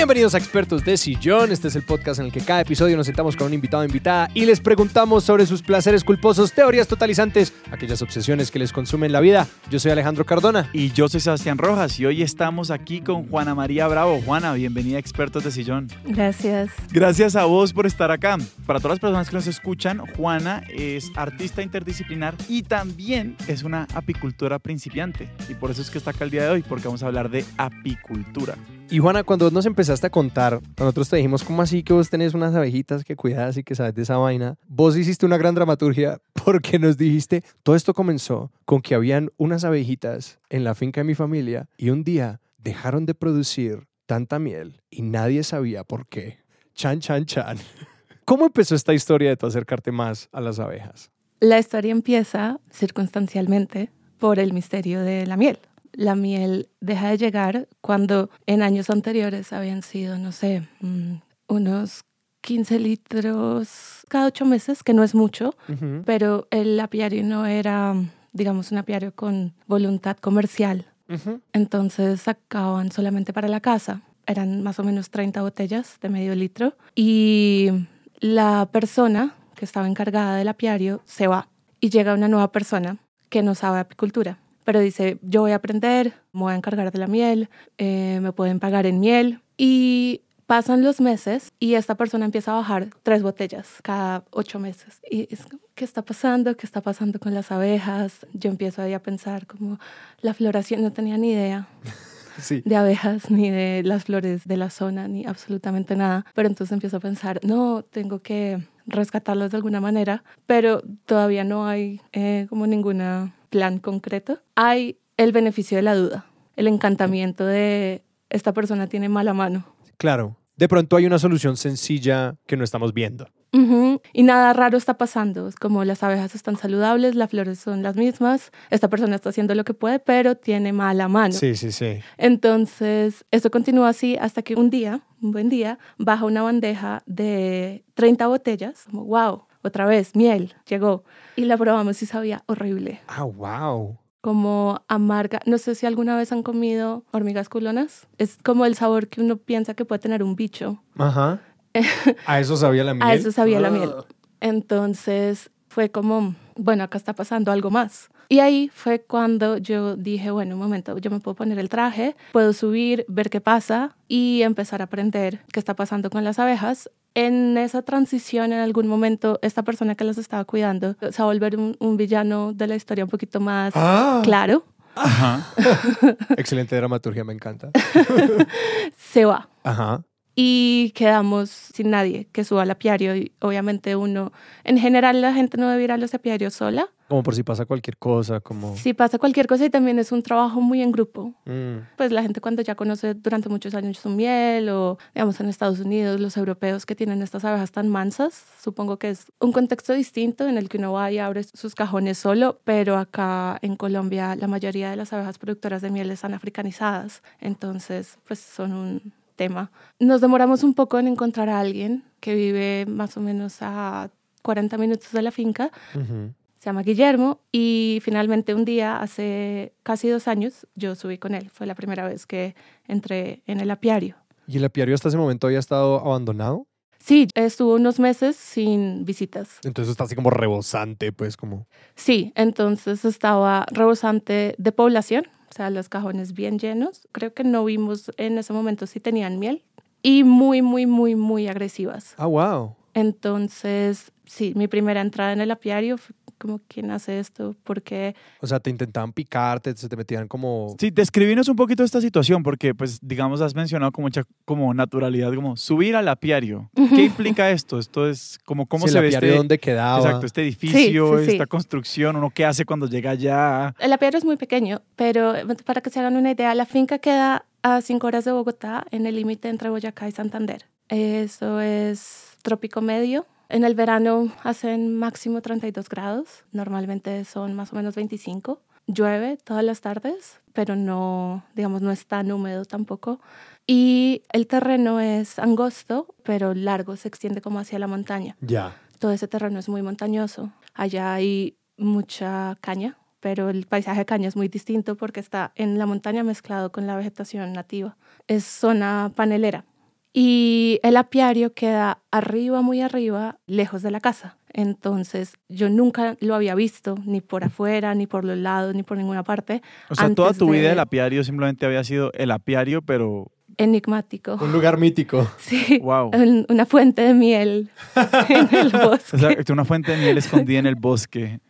Bienvenidos a Expertos de Sillón. Este es el podcast en el que cada episodio nos sentamos con un invitado o invitada y les preguntamos sobre sus placeres culposos, teorías totalizantes, aquellas obsesiones que les consumen la vida. Yo soy Alejandro Cardona. Y yo soy Sebastián Rojas y hoy estamos aquí con Juana María Bravo. Juana, bienvenida a Expertos de Sillón. Gracias. Gracias a vos por estar acá. Para todas las personas que nos escuchan, Juana es artista interdisciplinar y también es una apicultora principiante. Y por eso es que está acá el día de hoy, porque vamos a hablar de apicultura. Y Juana, cuando nos empezaste a contar, nosotros te dijimos, ¿cómo así que vos tenés unas abejitas que cuidas y que sabes de esa vaina? Vos hiciste una gran dramaturgia porque nos dijiste, todo esto comenzó con que habían unas abejitas en la finca de mi familia y un día dejaron de producir tanta miel y nadie sabía por qué. Chan, chan, chan. ¿Cómo empezó esta historia de tu acercarte más a las abejas? La historia empieza circunstancialmente por el misterio de la miel la miel deja de llegar cuando en años anteriores habían sido, no sé, mm, unos 15 litros cada ocho meses, que no es mucho, pero el apiario no era, digamos, un apiario con voluntad comercial. Entonces sacaban solamente para la casa. Eran más o menos 30 botellas de medio litro. Y la persona que estaba encargada del apiario se va y llega una nueva persona que no sabe apicultura pero dice, yo voy a aprender, me voy a encargar de la miel, eh, me pueden pagar en miel. Y pasan los meses y esta persona empieza a bajar tres botellas cada ocho meses. Y es ¿qué está pasando? ¿Qué está pasando con las abejas? Yo empiezo ahí a pensar como la floración, no tenía ni idea. de abejas, ni de las flores de la zona, ni absolutamente nada. Pero entonces empiezo a pensar, no, tengo que rescatarlas de alguna manera, pero todavía no hay eh, como ninguna plan concreto, hay el beneficio de la duda, el encantamiento de esta persona tiene mala mano. Claro, de pronto hay una solución sencilla que no estamos viendo. Y nada raro está pasando, es como las abejas están saludables, las flores son las mismas, esta persona está haciendo lo que puede, pero tiene mala mano. Sí, sí, sí. Entonces, esto continúa así hasta que un día, un buen día, baja una bandeja de 30 botellas, como, wow, otra vez, miel, llegó. Y la probamos y sabía horrible. Ah, wow. Como amarga. No sé si alguna vez han comido hormigas culonas. Es como el sabor que uno piensa que puede tener un bicho. Ajá. A eso sabía la miel. A eso sabía la miel. Entonces fue como, bueno, acá está pasando algo más. Y ahí fue cuando yo dije, bueno, un momento, yo me puedo poner el traje, puedo subir, ver qué pasa y empezar a aprender qué está pasando con las abejas en esa transición, en algún momento, esta persona que las estaba cuidando se va a volver un, villano de la historia un poquito más ah. claro. Ajá. Excelente dramaturgia, me encanta. se va. Ajá y quedamos sin nadie que suba al apiario y obviamente uno, en general la gente no debe ir a los apiarios sola. Como por si pasa cualquier cosa, como... Si pasa cualquier cosa y también es un trabajo muy en grupo. Mm. Pues la gente cuando ya conoce durante muchos años su miel o digamos en Estados Unidos, los europeos que tienen estas abejas tan mansas, supongo que es un contexto distinto en el que uno va y abre sus cajones solo, pero acá en Colombia la mayoría de las abejas productoras de miel están africanizadas, entonces pues son un tema. Nos demoramos un poco en encontrar a alguien que vive más o menos a 40 minutos de la finca. Se llama Guillermo y finalmente un día, hace casi dos años, yo subí con él. Fue la primera vez que entré en el apiario. ¿Y el apiario hasta ese momento había estado abandonado? Sí, estuvo unos meses sin visitas. Entonces está así como rebosante, pues como... Sí, entonces estaba rebosante de población o sea, los cajones bien llenos. Creo que no vimos en ese momento si tenían miel y muy, muy, muy, muy agresivas. Ah, wow. Entonces, sí, mi primera entrada en el apiario fue como, ¿quién hace esto? Porque... O sea, te intentaban picarte, se te metían como... Sí, describinos un poquito esta situación, porque, pues, digamos, has mencionado con mucha como naturalidad, como subir al apiario. ¿Qué implica esto? Esto es como cómo se el ve apiario este... dónde quedaba. Exacto, este edificio, esta construcción, uno qué hace cuando llega allá. El apiario es muy pequeño, pero para que se hagan una idea, la finca queda a cinco horas de Bogotá, en el límite entre Boyacá y Santander. Eso es trópico medio, en el verano hacen máximo 32 grados, normalmente son más o menos 25. Llueve todas las tardes, pero no, digamos, no es tan húmedo tampoco. Y el terreno es angosto, pero largo, se extiende como hacia la montaña. Ya. Todo ese terreno es muy montañoso. Allá hay mucha caña, pero el paisaje de caña es muy distinto porque está en la montaña mezclado con la vegetación nativa. Es zona panelera, Y el apiario queda arriba, muy arriba, lejos de la casa. Entonces yo nunca lo había visto, ni por afuera, ni por los lados, ni por ninguna parte. O sea, toda tu vida el apiario simplemente había sido el apiario, pero Enigmático. Un lugar mítico. Sí, wow. un- una fuente de miel en el bosque. O sea, una fuente de miel escondida en el bosque.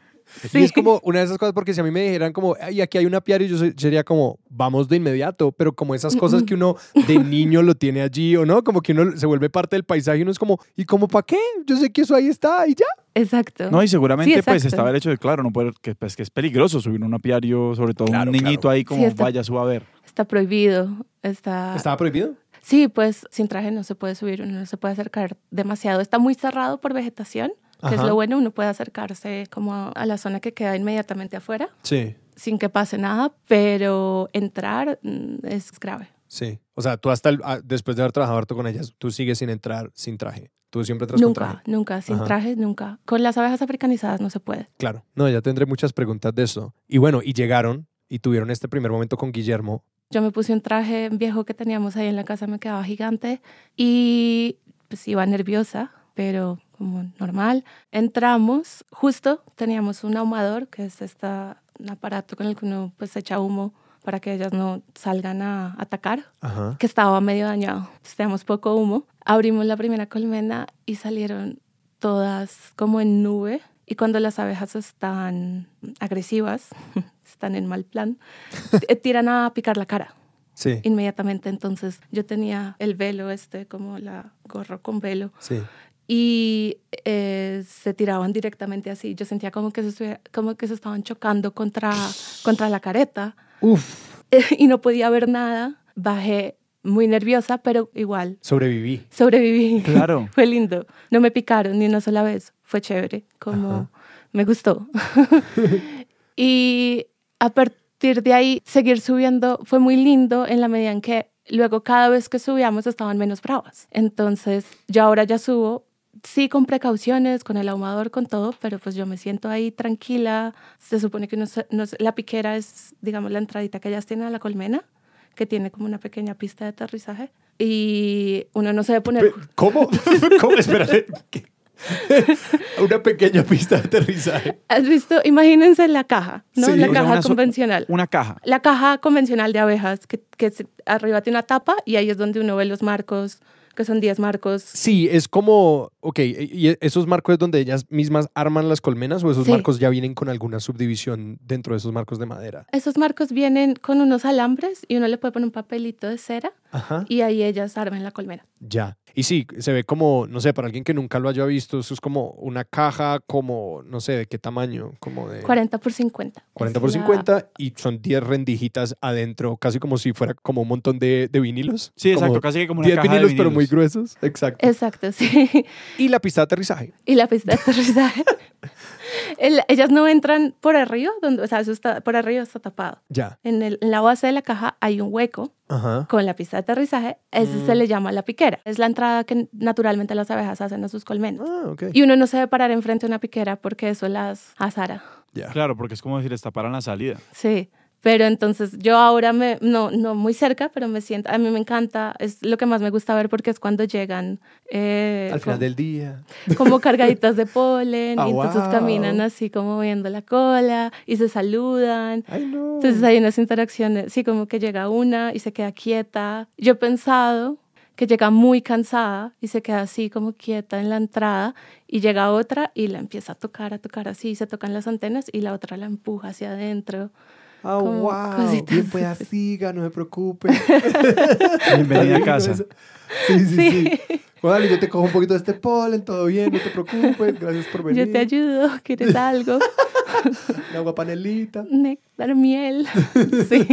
Y es como una de esas cosas, porque si a mí me dijeran como, ay, aquí hay un apiario, yo soy- sería como, vamos de inmediato, pero como esas cosas que uno de niño lo tiene allí o no, como que uno se vuelve parte del paisaje y uno es como, ¿y como para qué? Yo sé que eso ahí está y ya. Exacto. No, y seguramente Sí, pues estaba el hecho de, claro, no poder, que, pues, que es peligroso subir un apiario, sobre todo Claro, un niñito claro. ahí como Sí, está- vaya, suba a ver. Está prohibido. Está... ¿Estaba prohibido? Sí, pues sin traje no se puede subir, uno no se puede acercar demasiado. Está muy cerrado por vegetación, que es lo bueno, uno puede acercarse como a- la zona que queda inmediatamente afuera Sí, sin que pase nada, pero entrar mm, es grave. sí. O sea, tú hasta el- ah, después de haber trabajado harto con ellas, tú sigues sin entrar sin traje. Tú siempre con traje. Nunca, nunca, sin Ajá. traje, nunca. Con las abejas africanizadas no se puede. Claro. No, ya tendré muchas preguntas de eso. Y bueno, y llegaron y tuvieron este primer momento con Guillermo. Yo me puse un traje viejo que teníamos ahí en la casa, me quedaba gigante y pues iba nerviosa, pero como normal. Entramos, justo teníamos un ahumador, que es esta, un aparato con el que uno pues echa humo para que ellas no salgan a atacar, Ajá. que estaba medio dañado. Entonces, teníamos poco humo. Abrimos la primera colmena y salieron todas como en nube. Y cuando las abejas están agresivas, están en mal plan, eh, tiran a picar la cara Sí, inmediatamente. Entonces yo tenía el velo este, como la gorro con velo, sí. Y eh, se tiraban directamente así. Yo sentía como que se, como que se estaban chocando contra, contra la careta Uf, y no podía ver nada. Bajé muy nerviosa, pero igual sobreviví. sobreviví. Claro. Fue lindo. No me picaron ni una sola vez. Fue chévere, como Ajá. me gustó. y a partir de ahí, seguir subiendo fue muy lindo en la medida en que luego cada vez que subíamos estaban menos bravas. Entonces, yo ahora ya subo, sí con precauciones, con el ahumador, con todo, pero pues yo me siento ahí tranquila. Se supone que uno se- no se- la piquera es, digamos, la entradita que ellas tienen a la colmena, que tiene como una pequeña pista de aterrizaje. Y uno no se debe poner... ¿Cómo? ¿Cómo? Espérate. Una pequeña pista de aterrizaje. ¿Has visto? Imagínense la caja, ¿no? Sí. la caja una convencional. Una caja. La caja convencional de abejas, que, que arriba tiene una tapa y ahí es donde uno ve los marcos, que son 10 marcos. Sí, es como, ok, ¿y esos marcos es donde ellas mismas arman las colmenas o esos Sí. marcos ya vienen con alguna subdivisión dentro de esos marcos de madera? Esos marcos vienen con unos alambres y uno le puede poner un papelito de cera Ajá. y ahí ellas arman la colmena. Ya. Y sí, se ve como, no sé, para alguien que nunca lo haya visto, eso es como una caja, como, no sé, de qué tamaño, como de 40 por 50. 40 Es por la- 50 y son 10 rendijitas adentro, casi como si fuera como un montón de, de vinilos. Sí, Como exacto, casi que como una 10 caja vinilos, de pero muy vinilos. gruesos. Exacto. Exacto, sí. Y la pista de aterrizaje. y la pista de aterrizaje. El- ellas no entran por arriba, donde, o sea, eso está, por arriba está tapado. Ya. En, el- en la base de la caja hay un hueco Ajá. con la pista de aterrizaje, ese Mm. se le llama la piquera. Es la entrada que naturalmente las abejas hacen a sus colmenas. Ah, ok. Y uno no se debe parar enfrente de una piquera porque eso las azara. Ya. Claro, porque es como si les taparan la salida. Sí. Pero entonces yo ahora me, no, no muy cerca, pero me siento, a mí me encanta, es lo que más me gusta ver porque es cuando llegan eh, Al final como, del día. como cargaditas de polen Ah, y entonces wow. caminan así como moviendo la cola y se saludan. Ay, no. Entonces hay unas interacciones, sí, como que llega una y se queda quieta. Yo he pensado que llega muy cansada y se queda así como quieta en la entrada y llega otra y la empieza a tocar, a tocar así, se tocan las antenas y la otra la empuja hacia adentro. Ah, wow. cositas Bien, pues siga, no se preocupe. Bienvenida a casa. Sí, sí, sí. Bueno, yo te cojo un poquito de este polen, todo bien, no te preocupes, gracias por venir. Yo te ayudo, ¿quieres algo? Un agua panelita. Néctar, miel. Sí.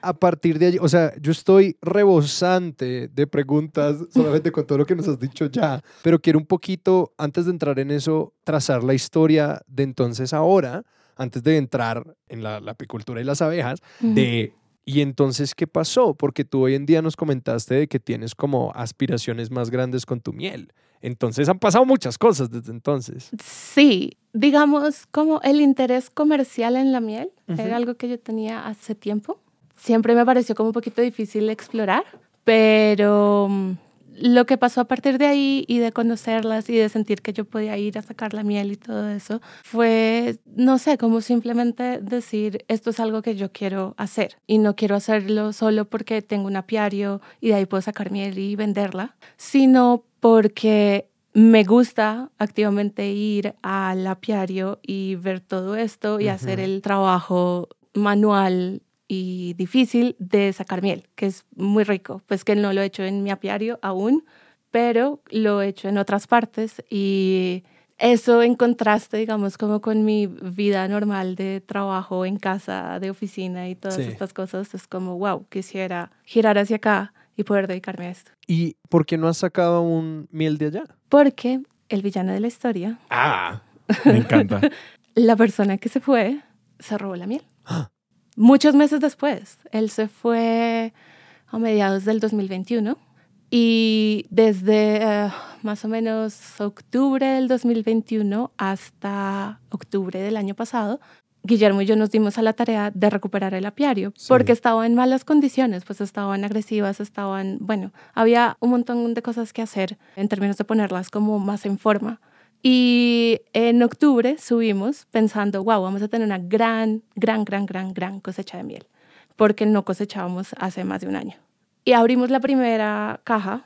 A partir de allí, o sea, yo estoy rebosante de preguntas solamente con todo lo que nos has dicho ya, pero quiero un poquito, antes de entrar en eso, trazar la historia de entonces a ahora, antes de entrar en la, la apicultura y las abejas, de y entonces qué pasó, porque tú hoy en día nos comentaste de que tienes como aspiraciones más grandes con tu miel. Entonces han pasado muchas cosas desde entonces. Sí, digamos como el interés comercial en la miel era algo que yo tenía hace tiempo. Siempre me pareció como un poquito difícil explorar, pero mm, lo que pasó a partir de ahí y de conocerlas y de sentir que yo podía ir a sacar la miel y todo eso, fue, no sé, como simplemente decir, esto es algo que yo quiero hacer y no quiero hacerlo solo porque tengo un apiario y de ahí puedo sacar miel y venderla, sino porque me gusta activamente ir al apiario y ver todo esto y hacer el trabajo manual y difícil de sacar miel, que es muy rico. Pues que no lo he hecho en mi apiario aún, pero lo he hecho en otras partes y eso en contraste, digamos, como con mi vida normal de trabajo en casa, de oficina y todas estas cosas, es como, wow, quisiera girar hacia acá y poder dedicarme a esto. ¿Y por qué no has sacado un miel de allá? Porque el villano de la historia, Ah, me encanta. la persona que se fue, se robó la miel. Muchos meses después, él se fue a mediados del 2021 y desde eh, más o menos octubre del 2021 hasta octubre del año pasado, Guillermo y yo nos dimos a la tarea de recuperar el apiario Sí. porque estaba en malas condiciones, pues estaban agresivas, estaban, bueno, había un montón de cosas que hacer en términos de ponerlas como más en forma. Y en octubre subimos pensando, wow, vamos a tener una gran, gran, gran, gran, gran cosecha de miel, porque no cosechábamos hace más de un año. Y abrimos la primera caja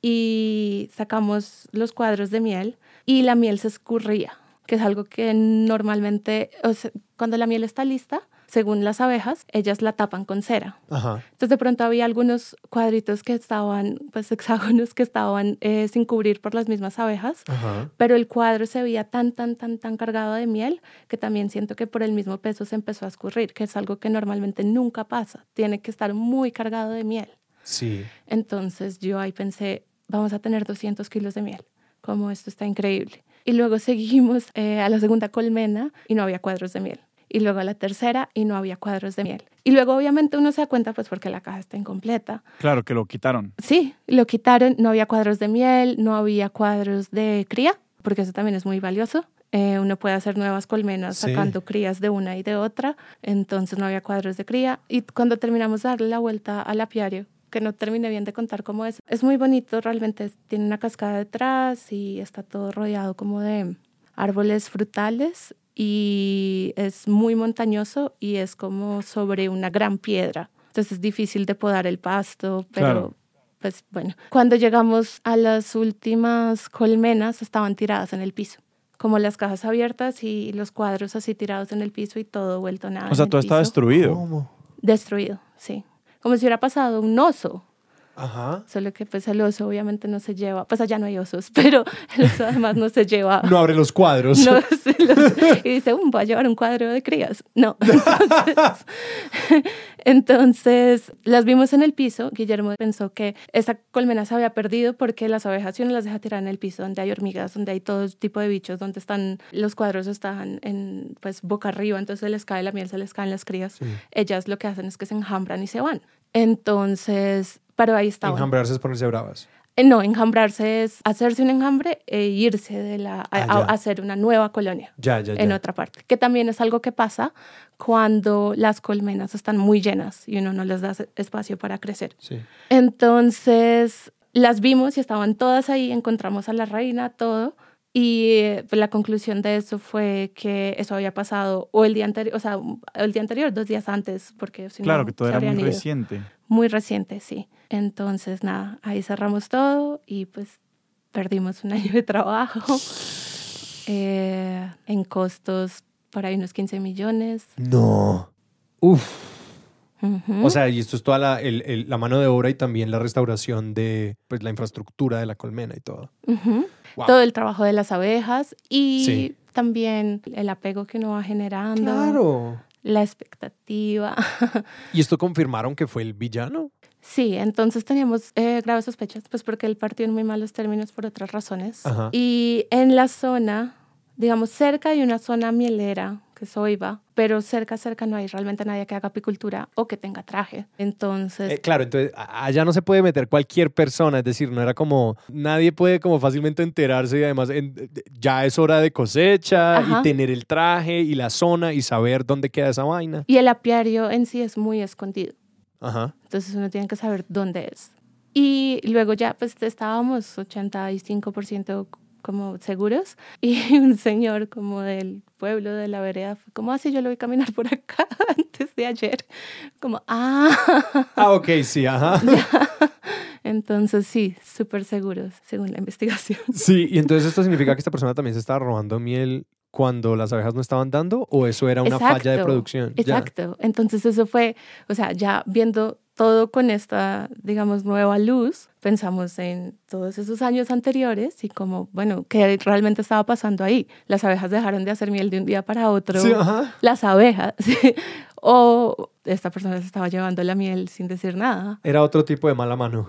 y sacamos los cuadros de miel y la miel se escurría, que es algo que normalmente, o sea, cuando la miel está lista, según las abejas, ellas la tapan con cera. Ajá. Entonces de pronto había algunos cuadritos que estaban, pues hexágonos que estaban eh, sin cubrir por las mismas abejas, Ajá. pero el cuadro se veía tan, tan, tan, tan cargado de miel que también siento que por el mismo peso se empezó a escurrir, que es algo que normalmente nunca pasa. Tiene que estar muy cargado de miel. Sí. Entonces yo ahí pensé, vamos a tener 200 kilos de miel, como esto está increíble. Y luego seguimos eh, a la segunda colmena y no había cuadros de miel. Y luego a la tercera y no había cuadros de miel. Y luego obviamente uno se da cuenta pues porque la caja está incompleta. Claro que lo quitaron. Sí, lo quitaron, no había cuadros de miel, no había cuadros de cría, porque eso también es muy valioso. Eh, uno puede hacer nuevas colmenas Sí. sacando crías de una y de otra, entonces no había cuadros de cría. Y cuando terminamos de darle la vuelta al apiario, que no terminé bien de contar cómo es, es muy bonito, realmente tiene una cascada detrás y está todo rodeado como de árboles frutales y es muy montañoso y es como sobre una gran piedra. Entonces es difícil de podar el pasto, pero Claro. pues bueno. Cuando llegamos a las últimas colmenas estaban tiradas en el piso, como las cajas abiertas y los cuadros así tirados en el piso y todo vuelto nada. O sea, todo está destruido. ¿Cómo? Destruido, sí. Como si hubiera pasado un oso. Ajá. Solo que pues el oso obviamente no se lleva, pues allá no hay osos, pero el oso además no se lleva No abre los cuadros. no, los- y dice, "Um, voy a llevar un cuadro de crías. No. Entonces, entonces, las vimos en el piso. Guillermo pensó que esa colmena se había perdido porque las abejas, si uno las deja tirar en el piso, donde hay hormigas, donde hay todo tipo de bichos, donde están los cuadros están en, pues, boca arriba, entonces se les cae la miel, se les caen las crías. Sí. Ellas lo que hacen es que se enjambran y se van. Entonces, pero ahí estaban. Enjambrarse es ponerse bravas. Eh, No, enjambrarse es hacerse un enjambre e irse de la, a, Ah, a- ya. a hacer una nueva colonia Ya, ya, ya. en otra parte, que también es algo que pasa cuando las colmenas están muy llenas y uno no les da espacio para crecer. Sí. Entonces las vimos y estaban todas ahí, encontramos a la reina, todo. Y pues, la conclusión de eso fue que eso había pasado o el día anterior, o sea, el día anterior, dos días antes, porque si Claro no, que todo era muy ido. reciente. Muy reciente, sí. Entonces, nada, ahí cerramos todo y pues perdimos un año de trabajo eh, en costos por ahí unos 15 millones. No. Uf. O sea, y esto es toda la, el- el- la mano de obra y también la restauración de pues, la infraestructura de la colmena y todo. Wow. Todo el trabajo de las abejas y Sí. también el apego que uno va generando, Claro. la expectativa. ¿Y esto confirmaron que fue el villano? Sí, entonces teníamos eh, graves sospechas, pues porque él partió en muy malos términos por otras razones. Ajá. Y en la zona, digamos, cerca hay una zona mielera, que es Oiva, pero cerca, cerca no hay realmente nadie que haga apicultura o que tenga traje. Entonces, Eh, claro, entonces allá no se puede meter cualquier persona, es decir, no era como, nadie puede como fácilmente enterarse y además en- ya es hora de cosecha Ajá. y tener el traje y la zona y saber dónde queda esa vaina. y el apiario en sí es muy escondido. Ajá. Entonces uno tiene que saber dónde es. Y luego ya pues estábamos 85% como seguros. Y un señor como del pueblo de la vereda fue como así yo lo a caminar por acá antes de ayer como ah ah ok sí ajá. Entonces sí súper seguros según la investigación. Sí y entonces esto significa que esta persona también se estaba robando miel cuando las abejas no estaban dando o eso era una falla de producción exacto. Entonces eso fue o sea ya viendo todo con esta, digamos, nueva luz, pensamos en todos esos años anteriores y como, bueno, ¿qué realmente estaba pasando ahí? Las abejas dejaron de hacer miel de un día para otro. Sí, ajá. Las abejas. o esta persona se estaba llevando la miel sin decir nada. Era otro tipo de mala mano.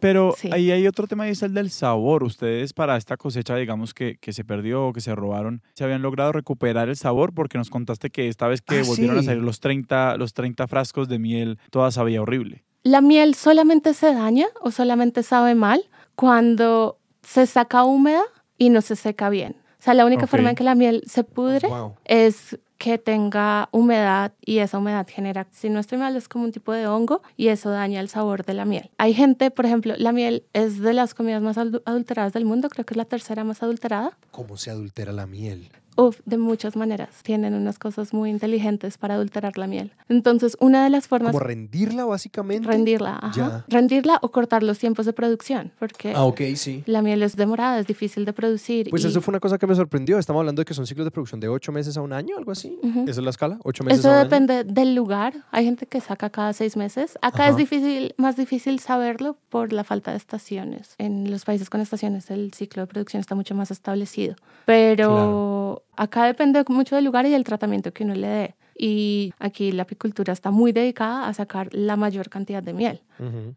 Pero ahí hay otro tema y es el del sabor. Ustedes para esta cosecha, digamos que, que se perdió o que se robaron, ¿se habían logrado recuperar el sabor? Porque nos contaste que esta vez que ah, volvieron a salir los 30, los 30 frascos de miel, toda sabía horrible. La miel solamente se daña o solamente sabe mal cuando se saca húmeda y no se seca bien. O sea, la única forma en que la miel se pudre es que tenga humedad y esa humedad genera, si no estoy mal, es como un tipo de hongo y eso daña el sabor de la miel. Hay gente, por ejemplo, la miel es de las comidas más adulteradas del mundo, creo que es la tercera más adulterada. ¿Cómo se adultera la miel? Uf, de muchas maneras. Tienen unas cosas muy inteligentes para adulterar la miel. Entonces, una de las formas... ¿Como rendirla, básicamente? Rendirla, ajá. Rendirla o cortar los tiempos de producción, porque ah, ok, sí. la miel es demorada, es difícil de producir. Pues eso fue una cosa que me sorprendió. Estamos hablando de que son ciclos de producción de ocho meses a un año, algo así. ¿Esa es la escala? ¿Ocho meses eso a un depende del lugar. Hay gente que saca cada seis meses. Acá es difícil, más difícil saberlo por la falta de estaciones. En los países con estaciones el ciclo de producción está mucho más establecido. Pero acá depende mucho del lugar y del tratamiento que uno le dé. Y aquí la apicultura está muy dedicada a sacar la mayor cantidad de miel.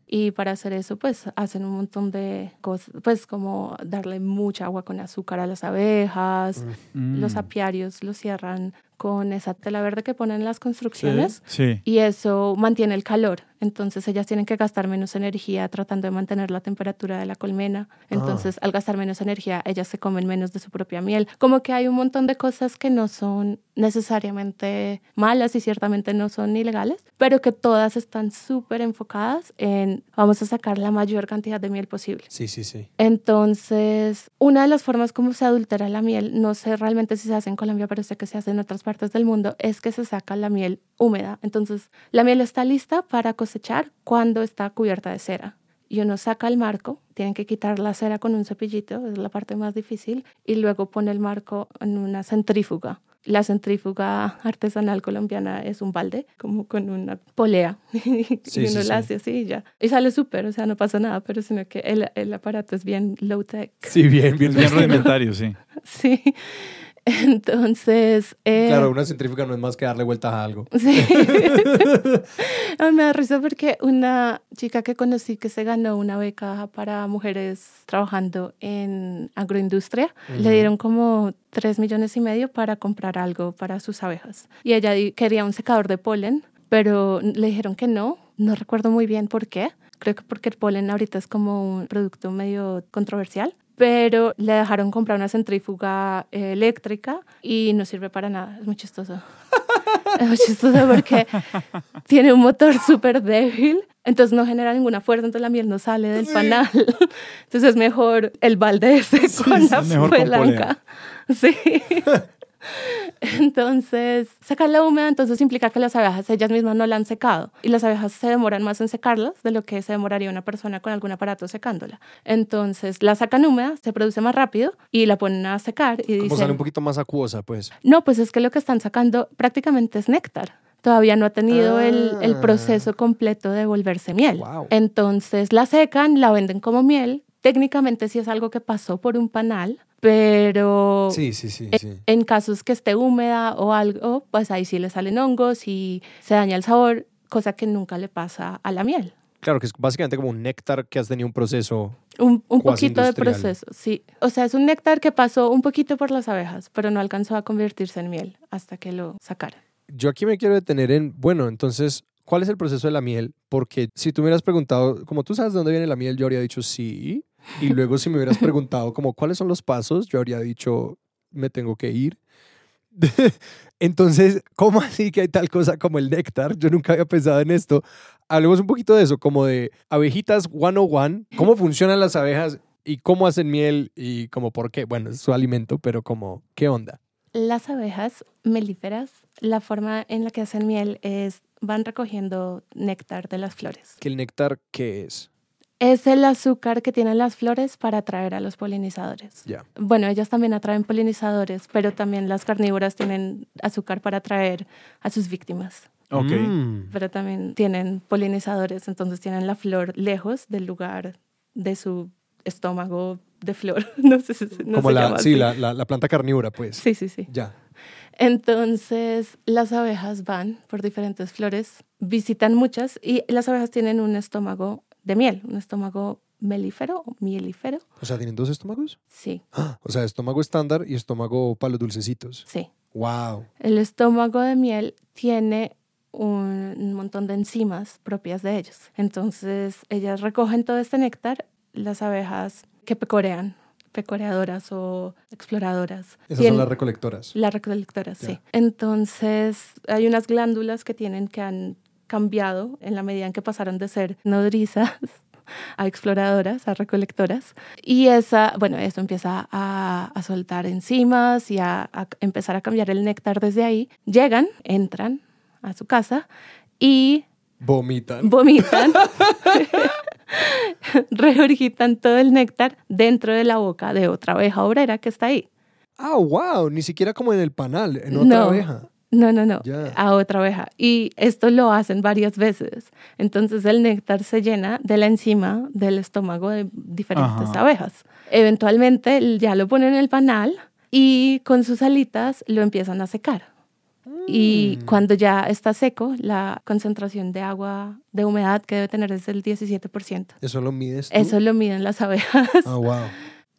Y para hacer eso, pues hacen un montón de cosas, pues como darle mucha agua con azúcar a las abejas, mm. los apiarios los cierran con esa tela verde que ponen en las construcciones y eso mantiene el calor. Entonces ellas tienen que gastar menos energía tratando de mantener la temperatura de la colmena. Entonces al gastar menos energía ellas se comen menos de su propia miel. Como que hay un montón de cosas que no son necesariamente malas y ciertamente no son ilegales, pero que todas están súper enfocadas en vamos a sacar la mayor cantidad de miel posible. Sí, sí, sí. Entonces, una de las formas como se adultera la miel, no sé realmente si se hace en Colombia, pero sé que se hace en otras partes del mundo, es que se saca la miel húmeda. Entonces, la miel está lista para cosechar cuando está cubierta de cera. Y uno saca el marco, tienen que quitar la cera con un cepillito, es la parte más difícil, y luego pone el marco en una centrífuga. La centrífuga artesanal colombiana es un balde, como con una polea, y uno la hace así y ya. Y sale súper, o sea, no pasa nada, pero sino que el, el aparato es bien low-tech. Sí, bien, bien, bien rudimentario, sí. sí. Entonces. Eh, claro, una centrífuga no es más que darle vueltas a algo. Sí. me da risa porque una chica que conocí que se ganó una beca para mujeres trabajando en agroindustria, le dieron como tres millones y medio para comprar algo para sus abejas. Y ella quería un secador de polen, pero le dijeron que no. No recuerdo muy bien por qué. Creo que porque el polen ahorita es como un producto medio controversial pero le dejaron comprar una centrífuga eh, eléctrica y no sirve para nada. Es muy chistoso. es muy chistoso porque tiene un motor súper débil, entonces no genera ninguna fuerza, entonces la miel no sale del panal. Entonces es mejor el balde ese con la blanca. Sí. Entonces, sacarla húmeda entonces implica que las abejas ellas mismas no la han secado y las abejas se demoran más en secarlas de lo que se demoraría una persona con algún aparato secándola. Entonces, la sacan húmeda, se produce más rápido y la ponen a secar y Como sale un poquito más acuosa, pues. No, pues es que lo que están sacando prácticamente es néctar todavía no ha tenido el, el, ah. proceso completo de volverse miel. Entonces la secan, la venden como miel. Técnicamente sí es algo que pasó por un panal, pero sí, sí, sí, En, casos que esté húmeda o algo, pues ahí sí le salen hongos y se daña el sabor, cosa que nunca le pasa a la miel. Claro, que es básicamente como un néctar que has tenido un proceso. Un, un poquito de proceso, sí. O sea, es un néctar que pasó un poquito por las abejas, pero no alcanzó a convertirse en miel hasta que lo sacaran. Yo aquí me quiero detener en, bueno, entonces, ¿cuál es el proceso de la miel? Porque si tú me hubieras preguntado, como tú sabes de dónde viene la miel, yo habría dicho sí, y luego si me hubieras preguntado como cuáles son los pasos, yo habría dicho, me tengo que ir. Entonces, ¿cómo así que hay tal cosa como el néctar? Yo nunca había pensado en esto. Hablemos un poquito de eso, como de abejitas 101, cómo funcionan las abejas y cómo hacen miel y como por qué. Bueno, es su alimento, pero como, ¿qué onda? Las abejas melíferas, la forma en la que hacen miel es van recogiendo néctar de las flores. ¿Que el néctar qué es? Es el azúcar que tienen las flores para atraer a los polinizadores. Ya. Bueno, ellas también atraen polinizadores, pero también las carnívoras tienen azúcar para atraer a sus víctimas. Ok. Mm. Pero también tienen polinizadores, entonces tienen la flor lejos del lugar de su estómago de flor. No sé si no como se la, llama sí, la, la planta carnívora, pues. Sí, sí, sí. Ya. Entonces, las abejas van por diferentes flores, visitan muchas y las abejas tienen un estómago de miel, un estómago melífero o mielífero. O sea, ¿tienen dos estómagos? Sí, Ah, O sea, estómago estándar y estómago para los dulcecitos. sí. Wow. El estómago de miel tiene un montón de enzimas propias de ellos. Entonces, ellas recogen todo este néctar, las abejas que pecorean, pecoreadoras o exploradoras. Esas tienen- son las recolectoras. Las recolectoras, sí. Entonces, hay unas glándulas que tienen que han cambiado en la medida en que pasaron de ser nodrizas a exploradoras, a recolectoras. Y esa, bueno, eso empieza a, a soltar enzimas y a, a empezar a cambiar el néctar desde ahí. Llegan, entran a su casa y Vomitan. vomitan, regurgitan todo el néctar dentro de la boca de otra abeja obrera que está ahí. Ah, wow. Ni siquiera como en el panal, en otra No. abeja. No, no, no, a otra abeja. Y esto lo hacen varias veces. Entonces el néctar se llena de la enzima del estómago de diferentes Ajá. abejas. Eventualmente ya lo ponen en el panal y con sus alitas lo empiezan a secar. Y Mm. cuando ya está seco, la concentración de agua, de humedad que debe tener es del 17%. Eso lo mides tú. Eso lo miden las abejas. Ah, wow.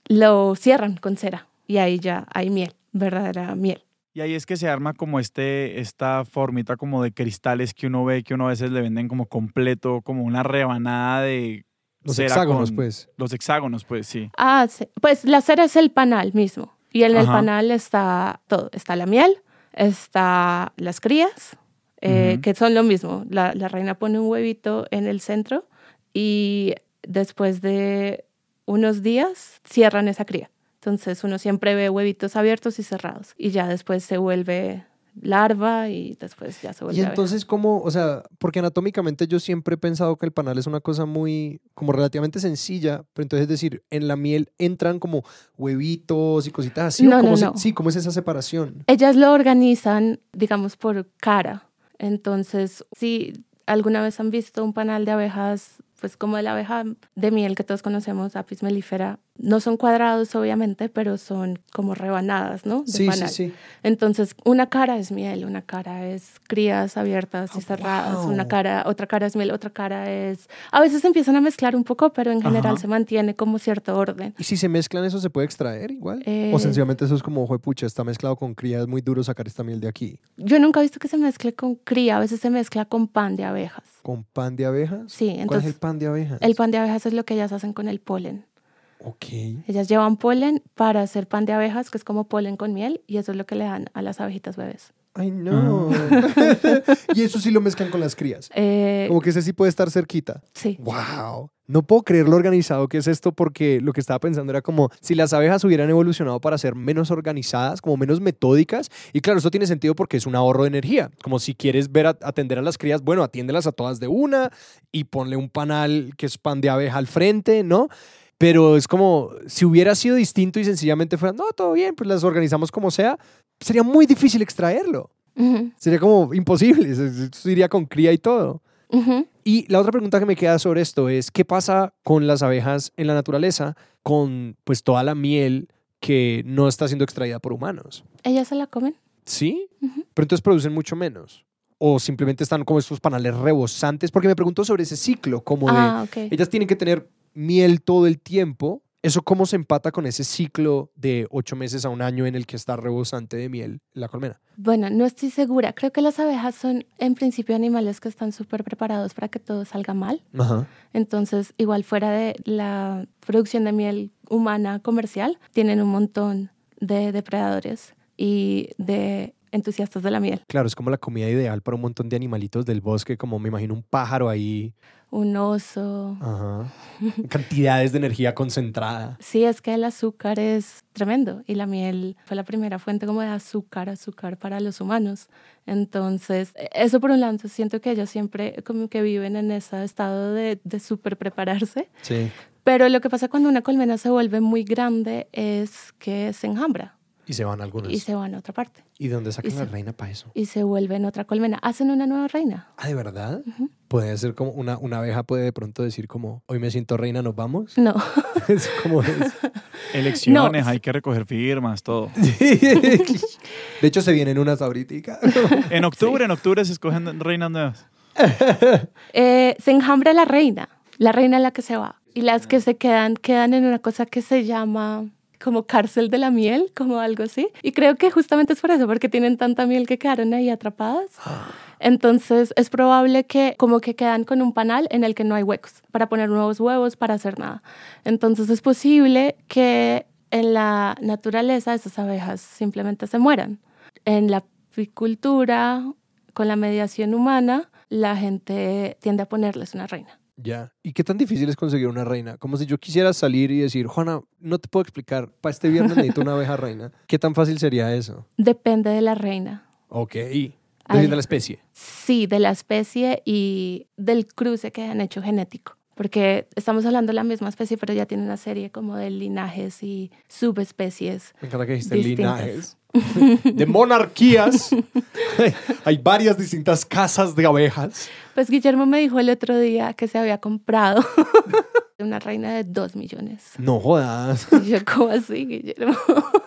Lo cierran con cera y ahí ya hay miel, verdadera miel. Y ahí es que se arma como este, esta formita como de cristales que uno ve, que uno a veces le venden como completo, como una rebanada de Los cera hexágonos, con- pues. Los hexágonos, pues sí. Ah, sí. Pues la cera es el panal mismo. Y en el panal está todo. Está la miel, está las crías, eh, que son lo mismo. La, la reina pone un huevito en el centro y después de unos días cierran esa cría. Entonces uno siempre ve huevitos abiertos y cerrados. Y ya después se vuelve larva y después ya se vuelve Y entonces, ¿cómo? O sea, porque anatómicamente yo siempre he pensado que el panal es una cosa muy, como relativamente sencilla, pero entonces es decir, en la miel entran como huevitos y cositas así. ¿o No, cómo no, se- no. Sí, ¿cómo es esa separación? Ellas lo organizan, digamos, por cara. Entonces, si alguna vez han visto un panal de abejas, pues como la abeja de miel que todos conocemos, Apis mellifera, no son cuadrados obviamente, pero son como rebanadas, ¿no? De Sí, sí, panal. sí. Entonces, una cara es miel, una cara es crías abiertas y Ah, cerradas, wow. una cara, otra cara es miel, otra cara es... A veces se empiezan a mezclar un poco, pero en general Ajá. se mantiene como cierto orden. ¿Y si se mezclan eso se puede extraer igual? Eh, O sencillamente eso es como, ojo pucha, está mezclado con cría, es muy duro sacar esta miel de aquí. Yo nunca he visto que se mezcle con cría, a veces se mezcla con pan de abejas. ¿Con pan de abejas? Sí, ¿Cuál es entonces el pan de abejas? el pan de abejas es lo que ellas hacen con el polen. Ok. Ellas llevan polen para hacer pan de abejas, que es como polen con miel, y eso es lo que le dan a las abejitas bebés. Ay, no. y eso sí lo mezclan con las crías. Eh, Como que ese sí puede estar cerquita. sí, Wow. No puedo creer lo organizado que es esto porque lo que estaba pensando era como si las abejas hubieran evolucionado para ser menos organizadas, como menos metódicas. Y claro, esto tiene sentido porque es un ahorro de energía. Como si quieres ver a- atender a las crías, bueno, atiéndelas a todas de una y ponle un panal que es pan de abeja al frente, ¿no? Pero es como si hubiera sido distinto y sencillamente fuera, no, todo bien, pues las organizamos como sea, sería muy difícil extraerlo. Sería como imposible, se- iría con cría y todo. Y la otra pregunta que me queda sobre esto es, ¿qué pasa con las abejas en la naturaleza con pues toda la miel que no está siendo extraída por humanos? ellas se la comen. ¿Sí? Pero entonces producen mucho menos. O simplemente están como estos panales rebosantes, porque me pregunto sobre ese ciclo, como de Ah, ok. ellas tienen que tener miel todo el tiempo. ¿Eso cómo se empata con ese ciclo de ocho meses a un año en el que está rebosante de miel la colmena? Bueno, no estoy segura. Creo que las abejas son en principio animales que están súper preparados para que todo salga mal. Ajá. Entonces, igual fuera de la producción de miel humana comercial, tienen un montón de depredadores y de entusiastas de la miel. Claro, es como la comida ideal para un montón de animalitos del bosque, como me imagino un pájaro ahí. Un oso. Ajá. Cantidades de energía concentrada. Sí, es que el azúcar es tremendo y la miel fue la primera fuente como de azúcar, azúcar para los humanos. Entonces, eso por un lado, siento que ellos siempre como que viven en ese estado de, de súper prepararse. Sí. Pero lo que pasa cuando una colmena se vuelve muy grande es que se enjambra Y se van algunos. y se va a otra parte ¿Y de dónde sacan y la se- reina para eso? y se vuelve en otra colmena. Hacen una nueva reina. Ah, ¿de verdad? Puede ser como una, una abeja puede de pronto decir como, hoy me siento reina, ¿nos vamos? No, es como es. Elecciones, No. hay que recoger firmas, todo. De hecho, se vienen unas ahorita. En octubre, en octubre se escogen reinas nuevas. Eh, se enjambra la reina, la reina es la que se va. Y las que se quedan, quedan en una cosa que se llama como cárcel de la miel, como algo así. Y creo que justamente es por eso, porque tienen tanta miel que quedaron ahí atrapadas. Entonces es probable que como que quedan con un panal en el que no hay huecos para poner nuevos huevos, para hacer nada. Entonces es posible que en la naturaleza esas abejas simplemente se mueran. En la apicultura, con la mediación humana, la gente tiende a ponerles una reina. Ya. ¿Y qué tan difícil es conseguir una reina? Como si yo quisiera salir y decir, Juana, no te puedo explicar, para este viernes necesito una abeja reina. ¿Qué tan fácil sería eso? Depende de la reina. Ok. Depende de la especie. Sí, de la especie y del cruce que han hecho genético. Porque estamos hablando de la misma especie, pero ya tiene una serie como de linajes y subespecies. Me encanta que dijiste Distintas. linajes. De monarquías. Hay varias distintas casas de abejas. Pues Guillermo me dijo el otro día que se había comprado una reina de dos millones. No jodas. Y yo, ¿cómo así, Guillermo?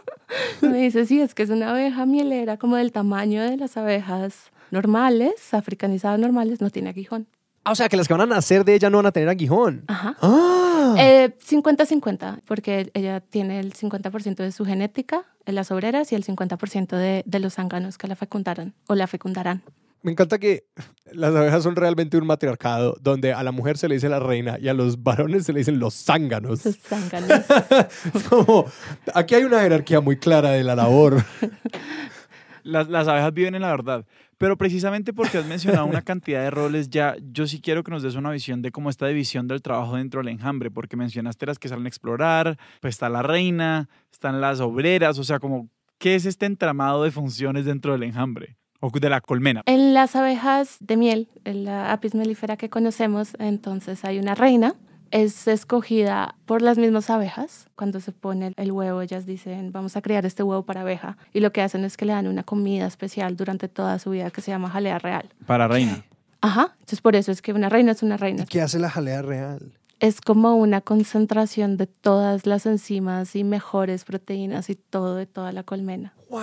Me dice, sí, es que es una abeja mielera como del tamaño de las abejas normales, africanizadas normales, no tiene aguijón. Ah, o sea, que las que van a nacer de ella no van a tener aguijón. Ajá. Ah. Eh, 50-50, porque ella tiene el 50% de su genética en las obreras y el 50% de, de los zánganos que la fecundaron o la fecundarán. Me encanta que las abejas son realmente un matriarcado donde a la mujer se le dice la reina y a los varones se le dicen los zánganos. Sus zánganos. Como, aquí hay una jerarquía muy clara de la labor. Las, las abejas viven en la verdad. Pero precisamente porque has mencionado una cantidad de roles, ya yo sí quiero que nos des una visión de cómo esta división del trabajo dentro del enjambre, porque mencionaste las que salen a explorar, pues está la reina, están las obreras, o sea, como, ¿qué es este entramado de funciones dentro del enjambre? O de la colmena. En las abejas de miel, en la apis mellifera que conocemos, entonces hay una reina. Es escogida por las mismas abejas. Cuando se pone el huevo, ellas dicen, vamos a criar este huevo para abeja. Y lo que hacen es que le dan una comida especial durante toda su vida que se llama jalea real. Para reina. Ajá, entonces por eso es que una reina es una reina. ¿Y qué hace la jalea real? Es como una concentración de todas las enzimas y mejores proteínas y todo de toda la colmena. ¡Wow!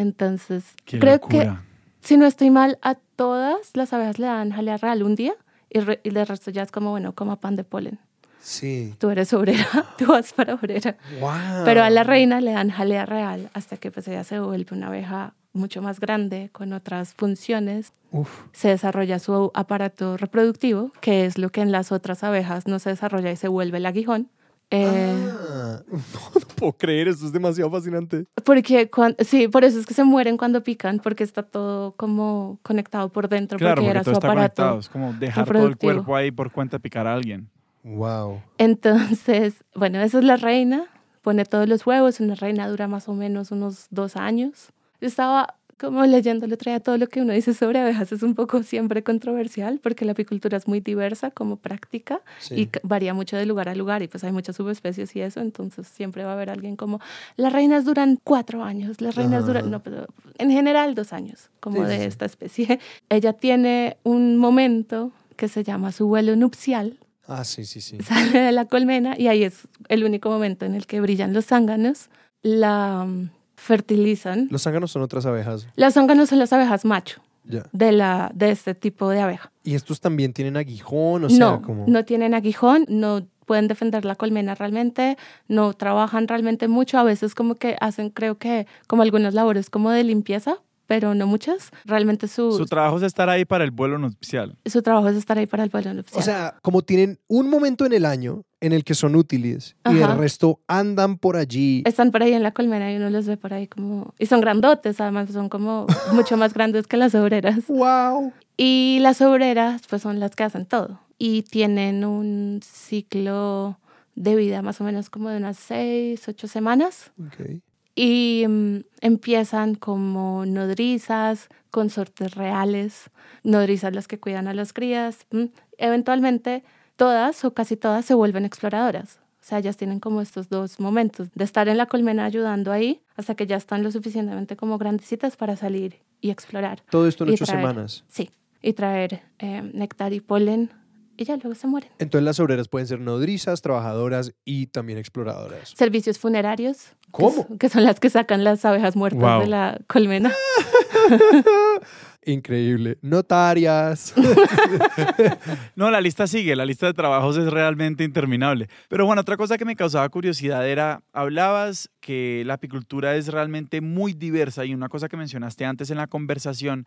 Entonces, Qué creo locura. que si no estoy mal, a todas las abejas le dan jalea real un día y, re- y el resto ya es como, bueno, coma pan de polen. Sí. Tú eres obrera, tú vas para obrera. ¡Wow! Pero a la reina le dan jalea real hasta que pues ella se vuelve una abeja mucho más grande, con otras funciones. Uf. Se desarrolla su aparato reproductivo, que es lo que en las otras abejas no se desarrolla y se vuelve el aguijón. Eh, Ah, no, no puedo creer, esto es demasiado fascinante. Porque cuan- sí, por eso es que se mueren cuando pican, porque está todo como conectado por dentro, Claro, porque porque era todo su está aparato. conectado. Es como dejar todo el cuerpo ahí por cuenta de picar a alguien. ¡Wow! Entonces, bueno, esa es la reina, pone todos los huevos, una reina dura más o menos unos dos años. Yo estaba como leyendo otro día todo lo que uno dice sobre abejas, es un poco siempre controversial, porque la apicultura es muy diversa como práctica Sí. y varía mucho de lugar a lugar y pues hay muchas subespecies y eso, entonces siempre va a haber alguien como, las reinas duran cuatro años, las reinas Ajá. duran, no, pero en general dos años, como Sí, sí, de sí. esta especie. Ella tiene un momento que se llama su vuelo nupcial, Ah, sí, sí, sí. sale de la colmena y ahí es el único momento en el que brillan los zánganos, la mm, fertilizan. Los zánganos son otras abejas. Los zánganos son las abejas macho Ya. de, la, de este tipo de abeja. ¿Y estos también tienen aguijón? O sea, no, como... no tienen aguijón, no pueden defender la colmena realmente, no trabajan realmente mucho, a veces como que hacen, creo que, como algunas labores como de limpieza, pero no muchas. Realmente su, Su trabajo es estar ahí para el vuelo nupcial. su trabajo es estar ahí para el vuelo nupcial. O sea, como tienen un momento en el año en el que son útiles y Ajá. el resto andan por allí. Están por ahí en la colmena y uno los ve por ahí como... Y son grandotes, además, son como mucho más grandes que las obreras. ¡Wow! Y las obreras, pues son las que hacen todo. Y tienen un ciclo de vida más o menos como de unas seis, ocho semanas. Ok. Y mm, empiezan como nodrizas, consortes reales, nodrizas las que cuidan a las crías. mm. Eventualmente, todas o casi todas se vuelven exploradoras. O sea, ellas tienen como estos dos momentos de estar en la colmena ayudando ahí hasta que ya están lo suficientemente como grandecitas para salir y explorar. Todo esto en ocho traer. semanas. Sí, y traer eh, néctar y polen y ya luego se mueren. Entonces las obreras pueden ser nodrizas, trabajadoras y también exploradoras. Servicios funerarios. ¿Cómo? Que, son las que sacan las abejas muertas Wow. de la colmena. Increíble. Notarias. No, la lista sigue, la lista de trabajos es realmente interminable. Pero bueno, otra cosa que me causaba curiosidad era, hablabas que la apicultura es realmente muy diversa y una cosa que mencionaste antes en la conversación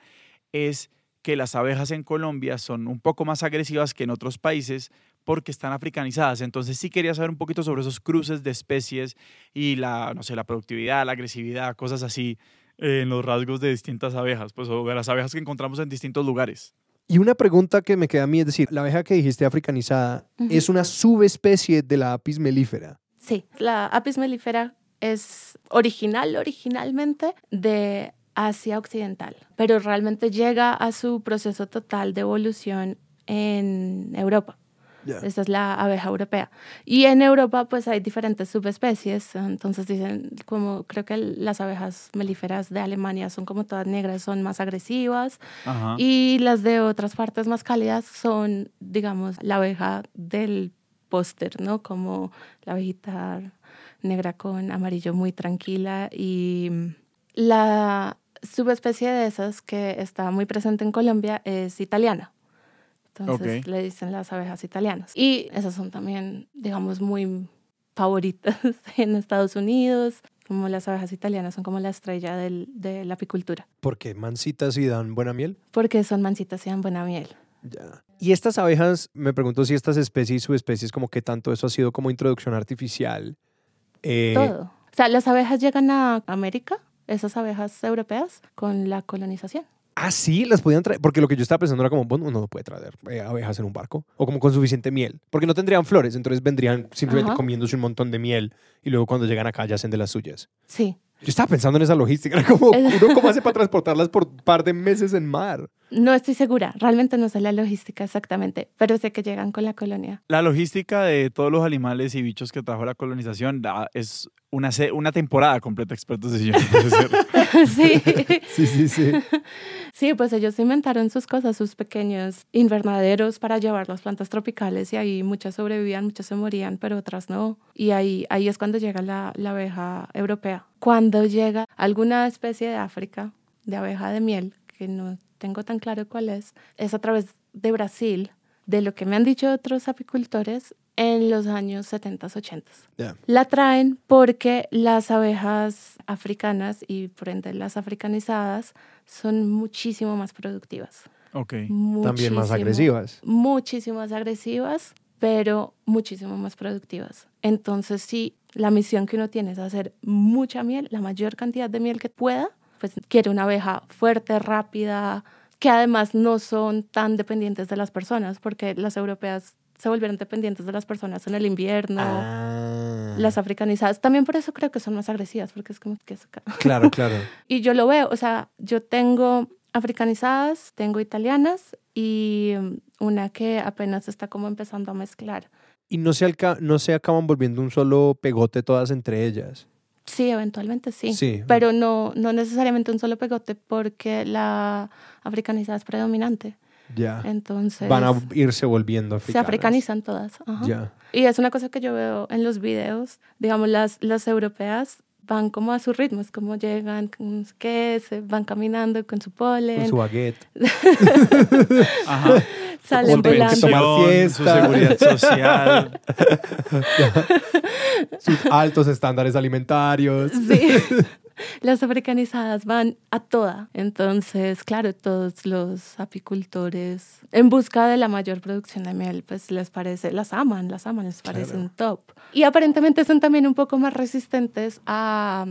es que las abejas en Colombia son un poco más agresivas que en otros países porque están africanizadas. Entonces sí quería saber un poquito sobre esos cruces de especies y la, no sé, la productividad, la agresividad, cosas así eh, en los rasgos de distintas abejas, pues o de las abejas que encontramos en distintos lugares. Y una pregunta que me queda a mí es decir, la abeja que dijiste africanizada es una subespecie de la apis mellifera. Sí, la apis mellifera es original, originalmente, de Asia Occidental, pero realmente llega a su proceso total de evolución en Europa. Esta es la abeja europea. Y en Europa pues hay diferentes subespecies. Entonces dicen, como creo que las abejas melíferas de Alemania son como todas negras, son más agresivas. Ajá. Y las de otras partes más cálidas son, digamos, la abeja del póster, ¿no? Como la abejita negra con amarillo muy tranquila. Y la subespecie de esas que está muy presente en Colombia es italiana. Entonces le dicen las abejas italianas. Y esas son también, digamos, muy favoritas en Estados Unidos. Como las abejas italianas son como la estrella del- de la apicultura. Porque mancitas y dan buena miel. Porque son mansitas y dan buena miel. Ya. Y estas abejas, me pregunto si estas especies y subespecies, como que tanto eso ha sido como introducción artificial. Eh, Todo. O sea, las abejas llegan a América, esas abejas europeas, con la colonización. Ah, sí, las podían traer. Porque lo que yo estaba pensando era como, bueno, uno no puede traer eh, abejas en un barco. O como con suficiente miel. Porque no tendrían flores, entonces vendrían simplemente Ajá. comiéndose un montón de miel. Y luego cuando llegan acá ya hacen de las suyas. Sí. Yo estaba pensando en esa logística. Era como, ¿uno cómo hace para transportarlas por un par de meses en mar? No estoy segura, realmente no sé la logística exactamente, pero sé que llegan con la colonia. La logística de todos los animales y bichos que trajo la colonización da- es una, una temporada completa, expertos puede ser. sí. Sí, sí, sí. sí, pues ellos inventaron sus cosas, sus pequeños invernaderos para llevar las plantas tropicales y ahí muchas sobrevivían, muchas se morían, pero otras no. Y ahí, ahí es cuando llega la, la abeja europea. Cuando llega alguna especie de África, de abeja de miel, que no tengo tan claro cuál es, es a través de Brasil, de lo que me han dicho otros apicultores, en los años 70, 80. Ya. La traen porque las abejas africanas y por ende las africanizadas son muchísimo más productivas. Ok. También más agresivas. Muchísimo más agresivas, pero muchísimo más productivas. Entonces, sí, la misión que uno tiene es hacer mucha miel, la mayor cantidad de miel que pueda, pues quiere una abeja fuerte, rápida, que además no son tan dependientes de las personas, porque las europeas se volvieron dependientes de las personas en el invierno. Ah. Las africanizadas, también por eso creo que son más agresivas, porque es como que es acá. Claro, claro. Y yo lo veo, o sea, yo tengo africanizadas, tengo italianas y um, una que apenas está como empezando a mezclar. Y no se, alca- no se acaban volviendo un solo pegote todas entre ellas. Sí, eventualmente sí. Sí. Pero no, no necesariamente un solo pegote porque la africanizada es predominante. Ya. Entonces Van a irse volviendo se africanas. africanizan todas. ajá. Ya. Y es una cosa que yo veo en los videos. Digamos, las, las europeas van como a su ritmo, es como llegan, con no sé qué, se van caminando con su polen, Con su baguette. Ajá. salen volando. su seguridad social. sus altos estándares alimentarios. Sí. las africanizadas van a toda. Entonces, claro, todos los apicultores en busca de la mayor producción de miel, pues les parece, las aman, las aman, les parecen top. Y aparentemente son también un poco más resistentes a,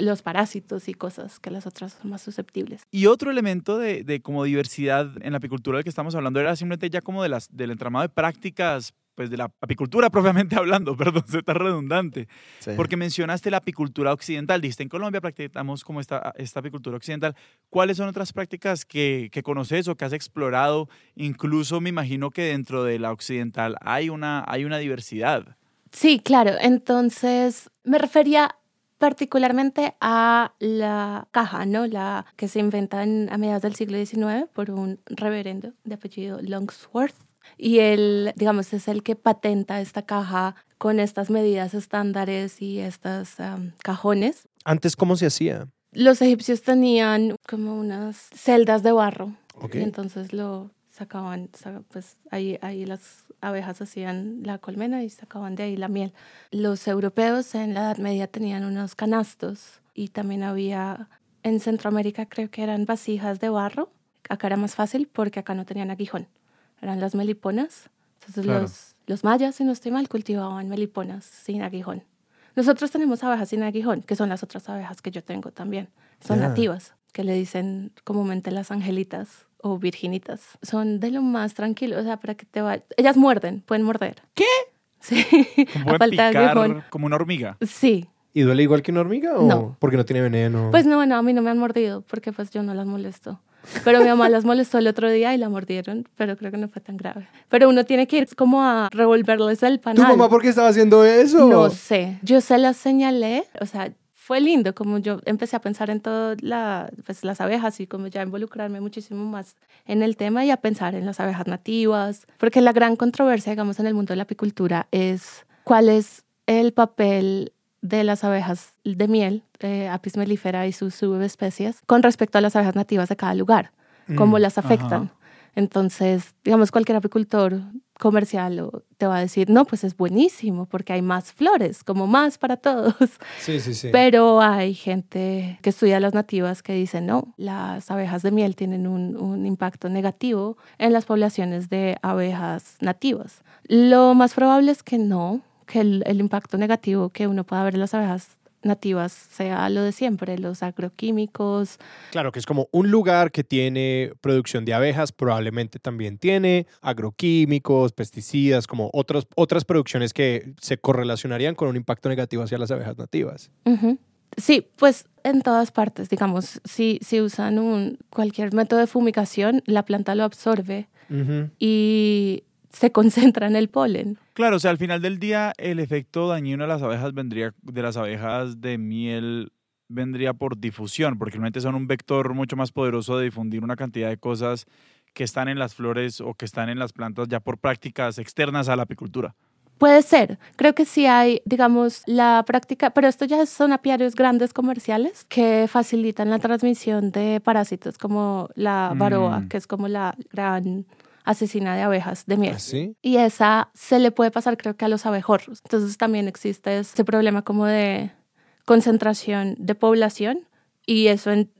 los parásitos y cosas que las otras son más susceptibles. Y otro elemento de, de como diversidad en la apicultura del que estamos hablando era simplemente ya como de las, del entramado de prácticas pues de la apicultura propiamente hablando, perdón, se está redundante, porque mencionaste la apicultura occidental, dijiste en Colombia practicamos como esta, esta apicultura occidental, ¿cuáles son otras prácticas que, que, conoces o que has explorado? Incluso me imagino que dentro de la occidental hay una, hay una diversidad. Sí, claro, entonces me refería particularmente a la caja, ¿no? La que se inventa a mediados del siglo XIX por un reverendo de apellido Longsworth y él, digamos, es el que patenta esta caja con estas medidas estándares y estos cajones. Antes, ¿cómo se hacía? Los egipcios tenían como unas celdas de barro. Y entonces lo sacaban, pues ahí, ahí las abejas hacían la colmena y sacaban de ahí la miel. Los europeos en la Edad Media tenían unos canastos y también había, en Centroamérica creo que eran vasijas de barro. Acá era más fácil porque acá no tenían aguijón eran las meliponas. Entonces los, los mayas, si no estoy mal, cultivaban meliponas sin aguijón. Nosotros tenemos abejas sin aguijón, que son las otras abejas que yo tengo también. Son nativas, que le dicen comúnmente las angelitas o virginitas. Son de lo más tranquilo, o sea, para que te vaya. Ellas muerden, pueden morder. ¿Qué? Sí, a falta de aguijón. Como una hormiga. Sí. ¿Y duele igual que una hormiga o no. porque no tiene veneno? Pues no, no, a mí no me han mordido porque pues yo no las molesto. Pero mi mamá las molestó el otro día y la mordieron, pero creo que no fue tan grave. Pero uno tiene que ir como a revolverles el panal. ¿Tu mamá por qué estaba haciendo eso? No sé. Yo se las señalé, o sea, fue lindo como yo empecé a pensar en todas la, pues, las abejas y como ya involucrarme muchísimo más en el tema y a pensar en las abejas nativas, porque la gran controversia, digamos, en el mundo de la apicultura es cuál es el papel de las abejas de miel, eh, Apis mellifera y sus subespecies, con respecto a las abejas nativas de cada lugar, cómo mm, las afectan. Entonces, digamos, cualquier apicultor comercial te va a decir, no, pues es buenísimo porque hay más flores, como más para todos. Sí, sí, sí. Pero hay gente que estudia las nativas que dice, no, las abejas de miel tienen un, un impacto negativo en las poblaciones de abejas nativas. Lo más probable es que no, que el, impacto negativo que uno pueda ver en las abejas nativas sea lo de siempre, los agroquímicos. Claro, que es como un lugar que tiene producción de abejas, probablemente también tiene agroquímicos, pesticidas, como otras, otras producciones que se correlacionarían con un impacto negativo hacia las abejas nativas. Sí, pues en todas partes, digamos, si, si usan un, cualquier método de fumigación, la planta lo absorbe y se concentra en el polen. Claro, o sea, al final del día el efecto dañino de las abejas vendría de las abejas de miel vendría por difusión, porque realmente son un vector mucho más poderoso de difundir una cantidad de cosas que están en las flores o que están en las plantas ya por prácticas externas a la apicultura. Puede ser. Creo que sí hay, digamos, la práctica, pero esto ya son apiarios grandes comerciales que facilitan la transmisión de parásitos como la varoa, mm. que es como la gran asesina de abejas de miel. ¿Ah, y esa se le puede pasar creo que a los abejorros. Entonces también existe ese problema como de concentración de población y eso en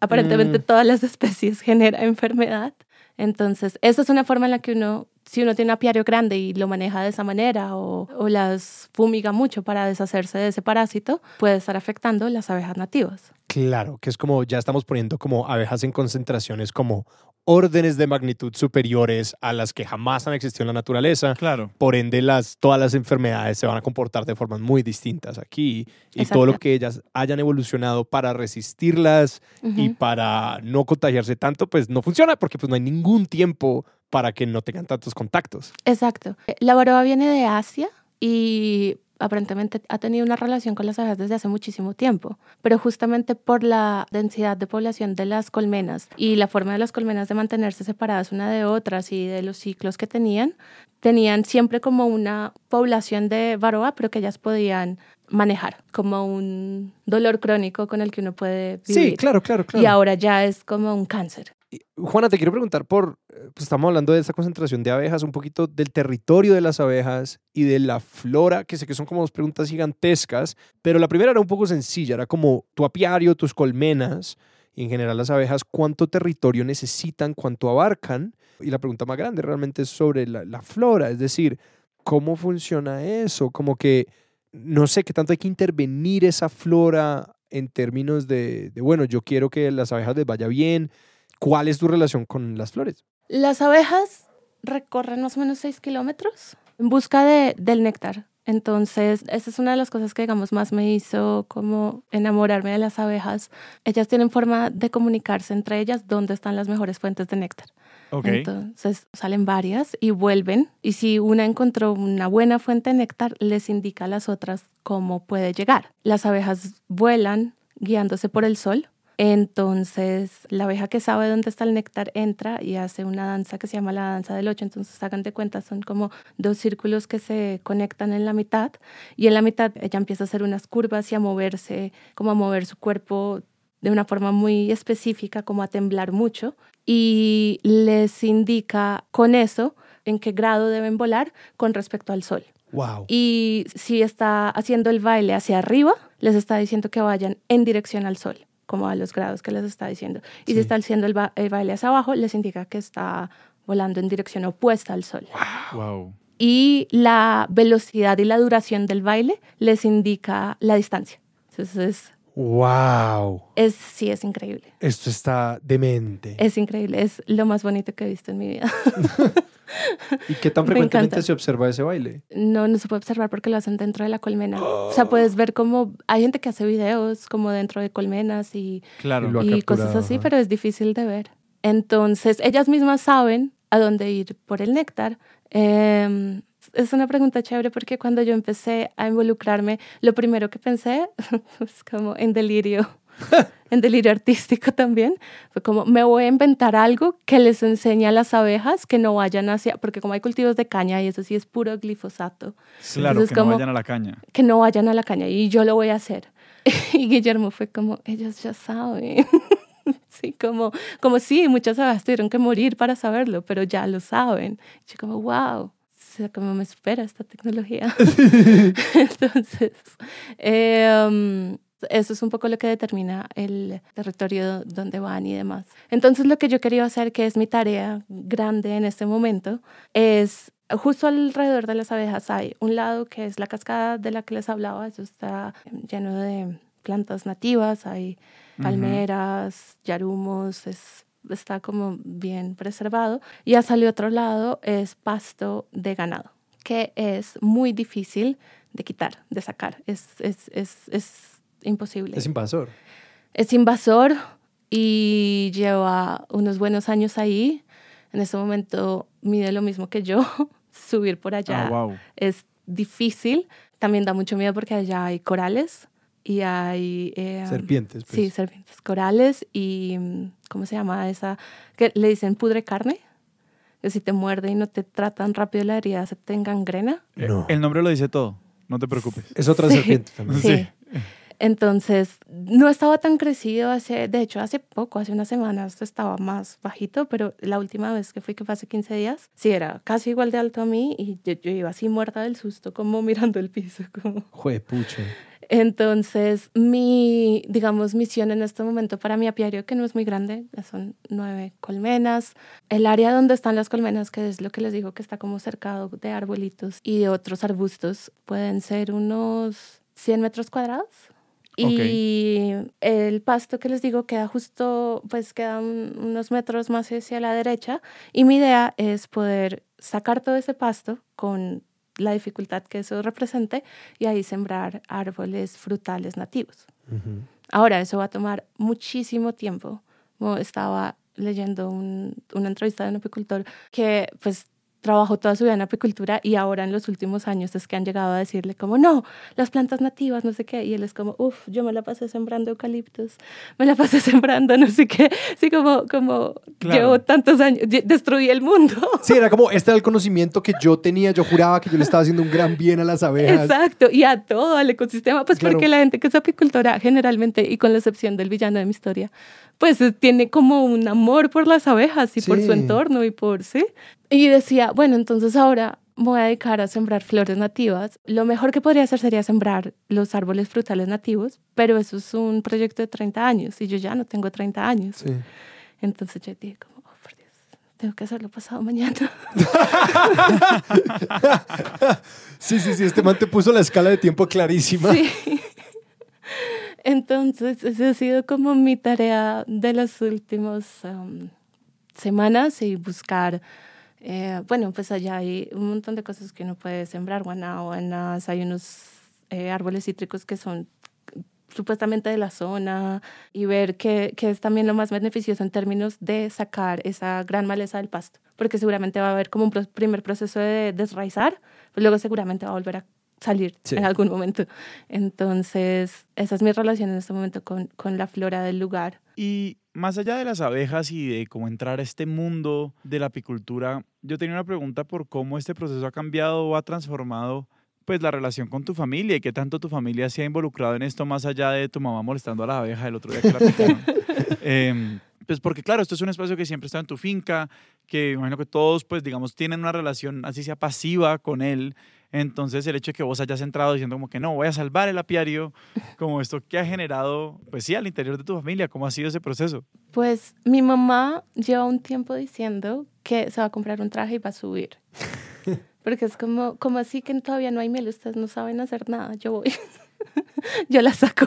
aparentemente mm. todas las especies genera enfermedad. Entonces, esa es una forma en la que uno, si uno tiene un apiario grande y lo maneja de esa manera o, o las fumiga mucho para deshacerse de ese parásito, puede estar afectando las abejas nativas. Claro, que es como ya estamos poniendo como abejas en concentraciones como órdenes de magnitud superiores a las que jamás han existido en la naturaleza. Claro. Por ende, las, todas las enfermedades se van a comportar de formas muy distintas aquí. Y todo lo que ellas hayan evolucionado para resistirlas y para no contagiarse tanto, pues no funciona porque pues no hay ningún tiempo para que no tengan tantos contactos. Exacto. La varroa viene de Asia y aparentemente ha tenido una relación con las abejas desde hace muchísimo tiempo, pero justamente por la densidad de población de las colmenas y la forma de las colmenas de mantenerse separadas una de otras y de los ciclos que tenían, tenían siempre como una población de varroa, pero que ellas podían manejar como un dolor crónico con el que uno puede vivir. Sí, claro, claro, claro. Y ahora ya es como un cáncer. Juana, te quiero preguntar por, eh, pues estamos hablando de esta concentración de abejas, un poquito del territorio de las abejas y de la flora, que sé que son como dos preguntas gigantescas, pero la primera era un poco sencilla, era como tu apiario, tus colmenas, y en general las abejas, cuánto territorio necesitan, cuánto abarcan, y la pregunta más grande realmente es sobre la, la flora, es decir, ¿cómo funciona eso? Como que no sé qué tanto hay que intervenir esa flora en términos de, de, bueno, yo quiero que las abejas les vaya bien. ¿Cuál es tu relación con las flores? Las abejas recorren más o menos 6 kilómetros en busca de, del néctar. Entonces, esa es una de las cosas que, digamos, más me hizo como enamorarme de las abejas. Ellas tienen forma de comunicarse entre ellas dónde están las mejores fuentes de néctar. Okay. Entonces salen varias y vuelven. Y si una encontró una buena fuente de néctar, les indica a las otras cómo puede llegar. Las abejas vuelan guiándose por el sol. Entonces, la abeja que sabe dónde está el néctar entra y hace una danza que se llama la danza del ocho. Entonces, hagan de cuenta, son como dos círculos que se conectan en la mitad. Y en la mitad ella empieza a hacer unas curvas y a moverse, como a mover su cuerpo de una forma muy específica, como a temblar mucho, y les indica con eso en qué grado deben volar con respecto al sol. Wow. Y si está haciendo el baile hacia arriba, les está diciendo que vayan en dirección al sol, como a los grados que les está diciendo. Y Sí. si está haciendo el, ba- el baile hacia abajo, les indica que está volando en dirección opuesta al sol. Wow. Y la velocidad y la duración del baile les indica la distancia. Entonces, Wow. es, sí, es increíble. Esto está demente. Es increíble, es lo más bonito que he visto en mi vida. ¿Y qué tan me frecuentemente se observa ese baile? No, no se puede observar porque lo hacen dentro de la colmena. O sea, puedes ver como hay gente que hace videos como dentro de colmenas y, Claro. Y cosas así, pero es difícil de ver. Entonces, ellas mismas saben a dónde ir por el néctar. Eh, es una pregunta chévere porque cuando yo empecé a involucrarme, lo primero que pensé, es como en delirio, en delirio artístico también, fue como me voy a inventar algo que les enseñe a las abejas que no vayan hacia, porque como hay cultivos de caña y eso sí es puro glifosato, Claro, Entonces, que no como- vayan a la caña. que no vayan a la caña y yo lo voy a hacer. Y Guillermo fue como, ellos ya saben. Sí, como, como sí, muchas abejas tuvieron que morir para saberlo, pero ya lo saben. Y yo como, wow, sea, como me espera esta tecnología. Entonces, eh, um, eso es un poco lo que determina el territorio donde van y demás. Entonces, lo que yo quería hacer, que es mi tarea grande en este momento, es justo alrededor de las abejas hay un lado que es la cascada de la que les hablaba, eso está lleno de plantas nativas, hay palmeras, yarumos, es, está como bien preservado. Y hacia el otro lado es pasto de ganado, que es muy difícil de quitar, de sacar, es, es, es, es imposible. Es invasor. Es invasor y lleva unos buenos años ahí. En ese momento mide lo mismo que yo. Subir por allá Ah, wow. es difícil. También da mucho miedo porque allá hay corales y hay... eh, Serpientes. pues. Sí, serpientes corales y... mm, ¿Cómo se llama esa? Que le dicen pudre carne. Que si te muerde y no te tratan rápido la herida, se te engangrena. Eh, No. El nombre lo dice todo. No te preocupes. Es otra Sí. serpiente también. Sí. Entonces, no estaba tan crecido hace, de hecho, hace poco, hace unas semanas estaba más bajito, pero la última vez que fui, que fue hace 15 días, sí era casi igual de alto a mí y yo, yo iba así muerta del susto, como mirando el piso, como... Juepucho. Entonces, mi, digamos, misión en este momento para mi apiario, que no es muy grande, son nueve colmenas, el área donde están las colmenas, que es lo que les digo que está como cercado de arbolitos y de otros arbustos, pueden ser unos 100 metros cuadrados. Y el pasto que les digo queda justo, pues queda un- unos metros más hacia la derecha. Y mi idea es poder sacar todo ese pasto con la dificultad que eso represente y ahí sembrar árboles frutales nativos. Ujú. Ahora, eso va a tomar muchísimo tiempo. Como estaba leyendo un- una entrevista de un apicultor que pues trabajó toda su vida en apicultura y ahora en los últimos años es que han llegado a decirle como, no, las plantas nativas, no sé qué. Y él es como, uff, yo me la pasé sembrando eucaliptos, me la pasé sembrando no sé qué. Sí, como, como Claro. llevo tantos años, destruí el mundo. Sí, era como, este era el conocimiento que yo tenía, yo juraba que yo le estaba haciendo un gran bien a las abejas. Exacto, y a todo, al ecosistema, pues Claro. porque la gente que es apicultora generalmente, y con la excepción del villano de mi historia, pues tiene como un amor por las abejas y por su entorno y por, ¿sí? Y decía, bueno, entonces ahora voy a dedicar a sembrar flores nativas. Lo mejor que podría hacer sería sembrar los árboles frutales nativos, pero eso es un proyecto de 30 años y yo ya no tengo 30 años. Sí. Entonces yo dije como, oh, por Dios, tengo que hacerlo pasado mañana. Sí, sí, sí, este man te puso la escala de tiempo clarísima. Sí. Entonces, esa ha sido como mi tarea de las últimas um, semanas y buscar, eh, bueno, pues allá hay un montón de cosas que uno puede sembrar, guanábanas, hay unos eh, árboles cítricos que son supuestamente de la zona y ver qué, qué es también lo más beneficioso en términos de sacar esa gran maleza del pasto, porque seguramente va a haber como un primer proceso de desraizar, pero luego seguramente va a volver a salir Sí. en algún momento. Entonces, esa es mi relación en este momento con, con la flora del lugar. Y más allá de las abejas y de cómo entrar a este mundo de la apicultura, yo tenía una pregunta por cómo este proceso ha cambiado o ha transformado pues la relación con tu familia y qué tanto tu familia se ha involucrado en esto más allá de tu mamá molestando a la abeja el otro día que la picaron. Em, pues porque claro, esto es un espacio que siempre está en tu finca, que imagino que todos pues digamos tienen una relación así sea pasiva con él. Entonces el hecho de que vos hayas entrado diciendo como que no, voy a salvar el apiario, como esto que ha generado, pues sí, al interior de tu familia, ¿cómo ha sido ese proceso? Pues mi mamá lleva un tiempo diciendo que se va a comprar un traje y va a subir. Porque es como, como así que todavía no hay miel, ustedes no saben hacer nada, yo voy. yo la saco.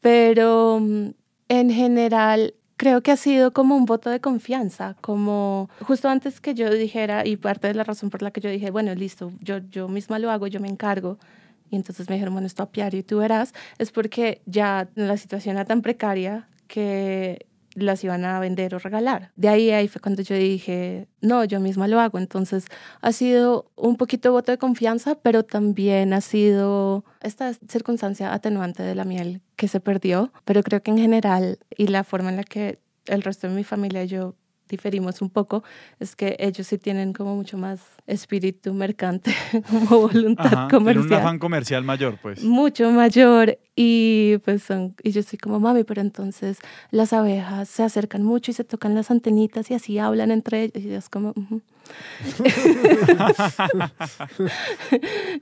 Pero mm, en general creo que ha sido como un voto de confianza, como justo antes que yo dijera, y parte de la razón por la que yo dije, bueno, listo, yo, yo misma lo hago, yo me encargo. Y entonces me dijeron, bueno, esto apiario y tú verás, es porque ya la situación era tan precaria que las iban a vender o regalar. De ahí, ahí fue cuando yo dije, no, yo misma lo hago. Entonces ha sido un poquito voto de confianza, pero también ha sido esta circunstancia atenuante de la miel que se perdió. Pero creo que en general y la forma en la que el resto de mi familia yo diferimos un poco es que ellos sí tienen como mucho más espíritu mercante, como voluntad Ajá, tiene un comercial afán comercial mayor, pues. mucho mayor y pues son y yo soy como mami pero entonces las abejas se acercan mucho y se tocan las antenitas y así hablan entre ellas y yo es como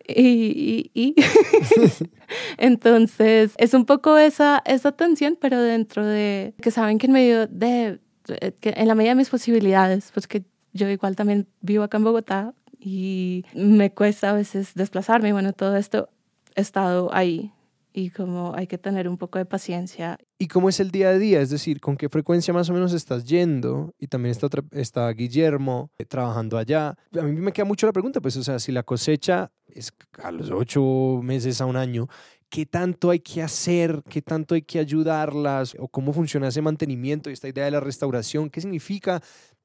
y, y, y entonces es un poco esa esa tensión pero dentro de que saben que en medio de que en la medida de mis posibilidades pues que yo igual también vivo acá en Bogotá y me cuesta a veces desplazarme bueno todo esto he estado ahí y como hay que tener un poco de paciencia. ¿Y cómo es el día a día? Es decir, ¿con qué frecuencia más o menos estás yendo? Y también está, está Guillermo eh, trabajando allá. A mí me queda mucho la pregunta, pues, o sea, si la cosecha es a los ocho meses a un año, ¿qué tanto hay que hacer? ¿Qué tanto hay que ayudarlas? ¿O cómo funciona ese mantenimiento y esta idea de la restauración? ¿Qué significa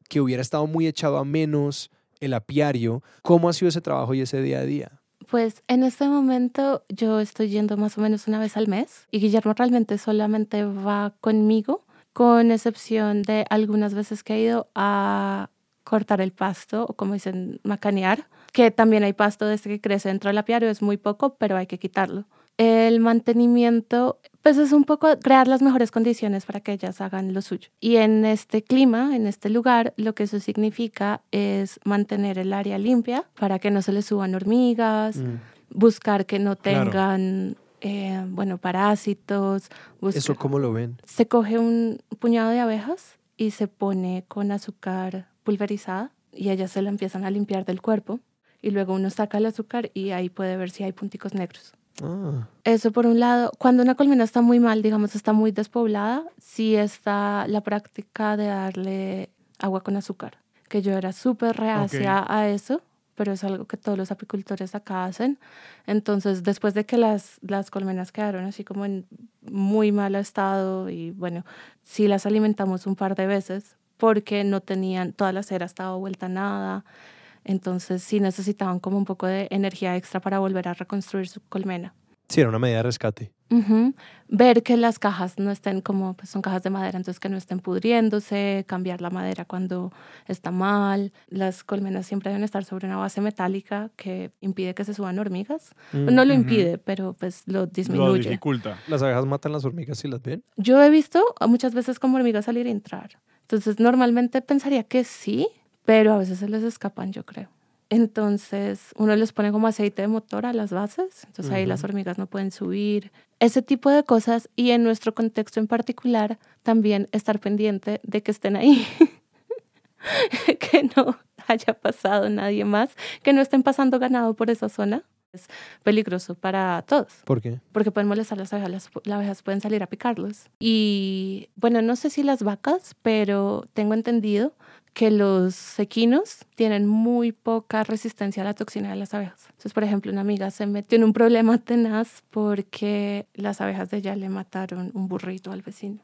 que hubiera estado muy echado a menos el apiario? ¿Cómo ha sido ese trabajo y ese día a día? Pues en este momento yo estoy yendo más o menos una vez al mes y Guillermo realmente solamente va conmigo, con excepción de algunas veces que he ido a cortar el pasto o como dicen, macanear, que también hay pasto desde que crece dentro del apiario, es muy poco, pero hay que quitarlo. El mantenimiento, pues es un poco crear las mejores condiciones para que ellas hagan lo suyo. Y en este clima, en este lugar, lo que eso significa es mantener el área limpia para que no se les suban hormigas, Mm. buscar que no Claro. tengan, eh, bueno, parásitos. buscar- ¿Eso cómo lo ven? Se coge un puñado de abejas y se pone con azúcar pulverizada y ellas se la empiezan a limpiar del cuerpo y luego uno saca el azúcar y ahí puede ver si hay punticos negros. Ah, Eso por un lado. Cuando una colmena está muy mal, digamos, está muy despoblada, sí está la práctica de darle agua con azúcar, que yo era súper reacia a eso, pero es algo que todos los apicultores acá hacen. Entonces, después de que las, las colmenas quedaron así como en muy mal estado y bueno, sí las alimentamos un par de veces porque no tenían, toda la cera estaba vuelta a nada. Entonces sí necesitaban como un poco de energía extra para volver a reconstruir su colmena. Sí, era una medida de rescate. Ujú. Ver que las cajas no estén como, pues son cajas de madera, entonces que no estén pudriéndose, cambiar la madera cuando está mal. Las colmenas siempre deben estar sobre una base metálica que impide que se suban hormigas. Mm. No lo Ujú. impide, pero pues lo Lo disminuye. dificulta. Las abejas matan las hormigas si las ven. Yo he visto muchas veces como hormigas salir y entrar. Entonces, normalmente pensaría que sí, pero a veces se les escapan, yo creo. Entonces, uno les pone como aceite de motor a las bases, entonces ahí Ujú. las hormigas no pueden subir. Ese tipo de cosas y en nuestro contexto en particular, también estar pendiente de que estén ahí. que no haya pasado nadie más, que no estén pasando ganado por esa zona. Es peligroso para todos ¿Por qué? porque pueden molestar las abejas, las, las abejas pueden salir a picarlos. Y bueno, no sé si las vacas, pero tengo entendido que los equinos tienen muy poca resistencia a la toxina de las abejas. Entonces, por ejemplo, una amiga se metió en un problema tenaz porque las abejas de ella le mataron un burrito al vecino.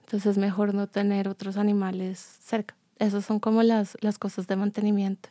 Entonces, es mejor no tener otros animales cerca. Esas son como las, las cosas de mantenimiento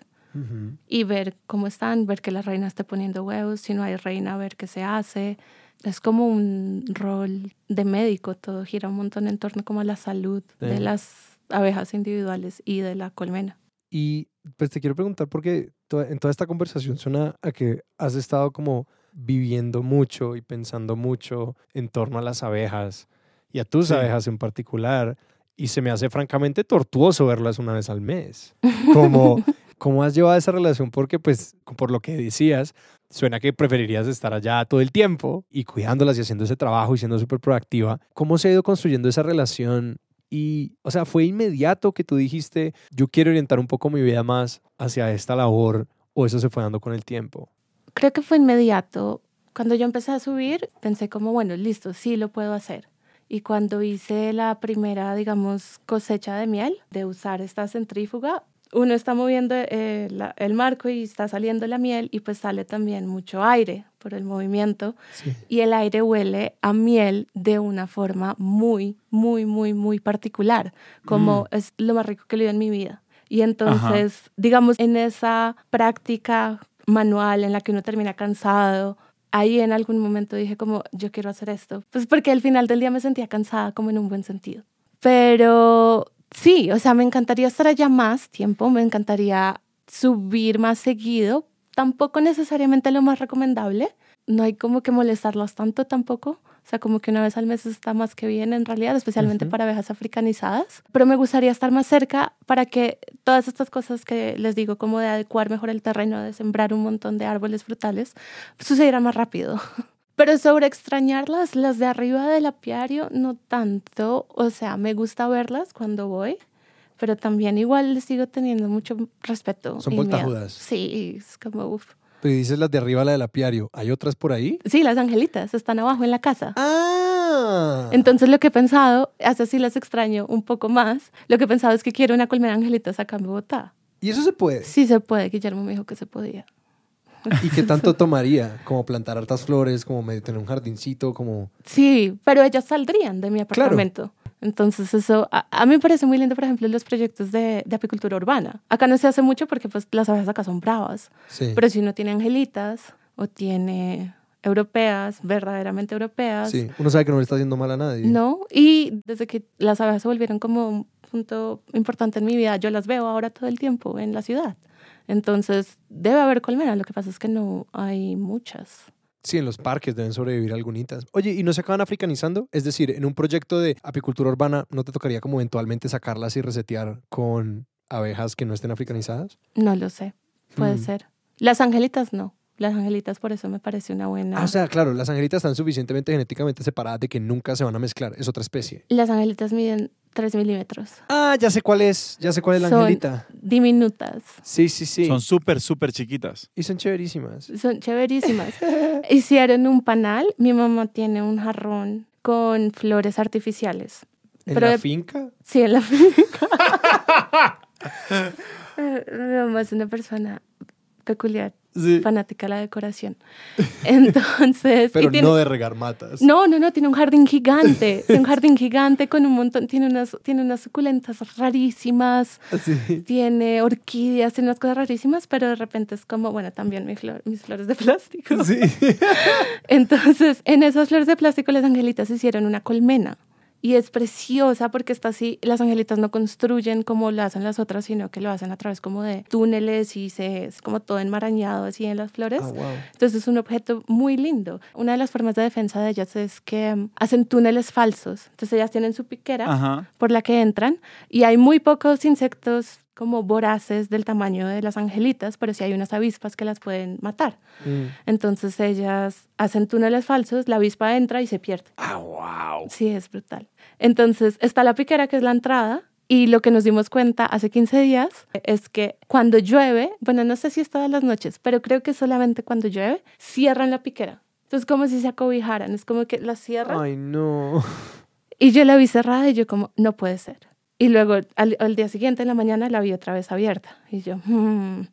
y ver cómo están, ver que la reina esté poniendo huevos, si no hay reina, ver qué se hace. Es como un rol de médico, todo gira un montón en torno como a la salud de las abejas individuales y de la colmena. Y pues te quiero preguntar porque en toda esta conversación suena a que has estado como viviendo mucho y pensando mucho en torno a las abejas y a tus Sí. abejas en particular. Y se me hace francamente tortuoso verlas una vez al mes. Como, ¿Cómo has llevado esa relación? Porque pues por lo que decías, suena que preferirías estar allá todo el tiempo y cuidándolas y haciendo ese trabajo y siendo súper proactiva. ¿Cómo se ha ido construyendo esa relación? Y, o sea, ¿fue inmediato que tú dijiste, yo quiero orientar un poco mi vida más hacia esta labor o eso se fue dando con el tiempo? Creo que fue inmediato. Cuando yo empecé a subir, pensé como, bueno, listo, sí lo puedo hacer. Y cuando hice la primera, digamos, cosecha de miel, de usar esta centrífuga, uno está moviendo eh, la- el marco y está saliendo la miel y pues sale también mucho aire por el movimiento Sí. y el aire huele a miel de una forma muy, muy, muy, muy particular, como es lo más rico que he leído en mi vida. Y entonces, digamos, en esa práctica manual en la que uno termina cansado, ahí en algún momento dije como, yo quiero hacer esto, pues porque al final del día me sentía cansada como en un buen sentido. Pero sí, o sea, me encantaría estar allá más tiempo, me encantaría subir más seguido, tampoco necesariamente lo más recomendable, no hay como que molestarlas tanto tampoco. O sea, como que una vez al mes está más que bien en realidad, especialmente para abejas africanizadas. Pero me gustaría estar más cerca para que todas estas cosas que les digo, como de adecuar mejor el terreno, de sembrar un montón de árboles frutales, sucedieran más rápido. Pero sobre extrañarlas, las de arriba del apiario, no tanto. O sea, me gusta verlas cuando voy, pero también igual les sigo teniendo mucho respeto. Son voltajudas. Sí, es como uff. Pero dices las de arriba, la del apiario. ¿Hay otras por ahí? Sí, las angelitas están abajo en la casa. ¡Ah! Entonces lo que he pensado, hasta si las extraño un poco más, lo que he pensado es que quiero una colmena angelitas acá en Bogotá. ¿Y eso se puede? Sí se puede, Guillermo me dijo que se podía. ¿Y qué tanto tomaría? Como plantar hartas flores, como medio tener un jardincito, como... Sí, pero ellas saldrían de mi apartamento. Entonces eso, a, a mí me parece muy lindo, por ejemplo, los proyectos de, de apicultura urbana. Acá no se hace mucho porque pues las abejas acá son bravas, Sí. pero si uno tiene angelitas o tiene europeas, verdaderamente europeas, Sí, uno sabe que no le está haciendo mal a nadie. ¿no? Y desde que las abejas se volvieron como un punto importante en mi vida, yo las veo ahora todo el tiempo en la ciudad. Entonces, debe haber colmenas, lo que pasa es que no hay muchas. Sí, en los parques deben sobrevivir algunitas. Oye, ¿y no se acaban africanizando? Es decir, en un proyecto de apicultura urbana, ¿no te tocaría como eventualmente sacarlas y resetear con abejas que no estén africanizadas? No lo sé, puede Hmm. ser. Las angelitas no. Las angelitas por eso me parece una buena... Ah, o sea, claro, las angelitas están suficientemente genéticamente separadas de que nunca se van a mezclar. Es otra especie. Las angelitas miden 3 milímetros. Ah, ya sé cuál es. Ya sé cuál es la Son- angelita. Diminutas. Sí, sí, sí. Son súper, súper chiquitas. Y son chéverísimas. Son chéverísimas. Hicieron un panal. Mi mamá tiene un jarrón con flores artificiales. ¿En Pero la de- finca? Sí, en la finca. Mi mamá es una persona peculiar. Sí. fanática de la decoración. Entonces... Pero tiene- no de regar matas. no, no, no, tiene un jardín gigante, tiene un jardín gigante con un montón, tiene unas, tiene unas suculentas rarísimas, Sí. tiene orquídeas, tiene unas cosas rarísimas, pero de repente es como, bueno, también mi flor, mis flores de plástico. Sí. Entonces, en esas flores de plástico las angelitas hicieron una colmena. Y es preciosa porque está así, las angelitas no construyen como lo hacen las otras, sino que lo hacen a través como de túneles y se, es como todo enmarañado así en las flores. Wow. Entonces es un objeto muy lindo. Una de las formas de defensa de ellas es que mm, hacen túneles falsos. Entonces ellas tienen su piquera Ajá. por la que entran y hay muy pocos insectos como voraces del tamaño de las angelitas, pero sí hay unas avispas que las pueden matar. Mm. Entonces ellas hacen túneles falsos, la avispa entra y se pierde. Ah, wow. Sí, es brutal. Entonces está la piquera que es la entrada y lo que nos dimos cuenta hace 15 días es que cuando llueve, bueno, no sé si es todas las noches, pero creo que solamente cuando llueve, cierran la piquera. Entonces como si se acobijaran, es como que la cierran Ay, no. y yo la vi cerrada y yo como, no puede ser. Y luego al, al día siguiente en la mañana la vi otra vez abierta y yo, "Hmm".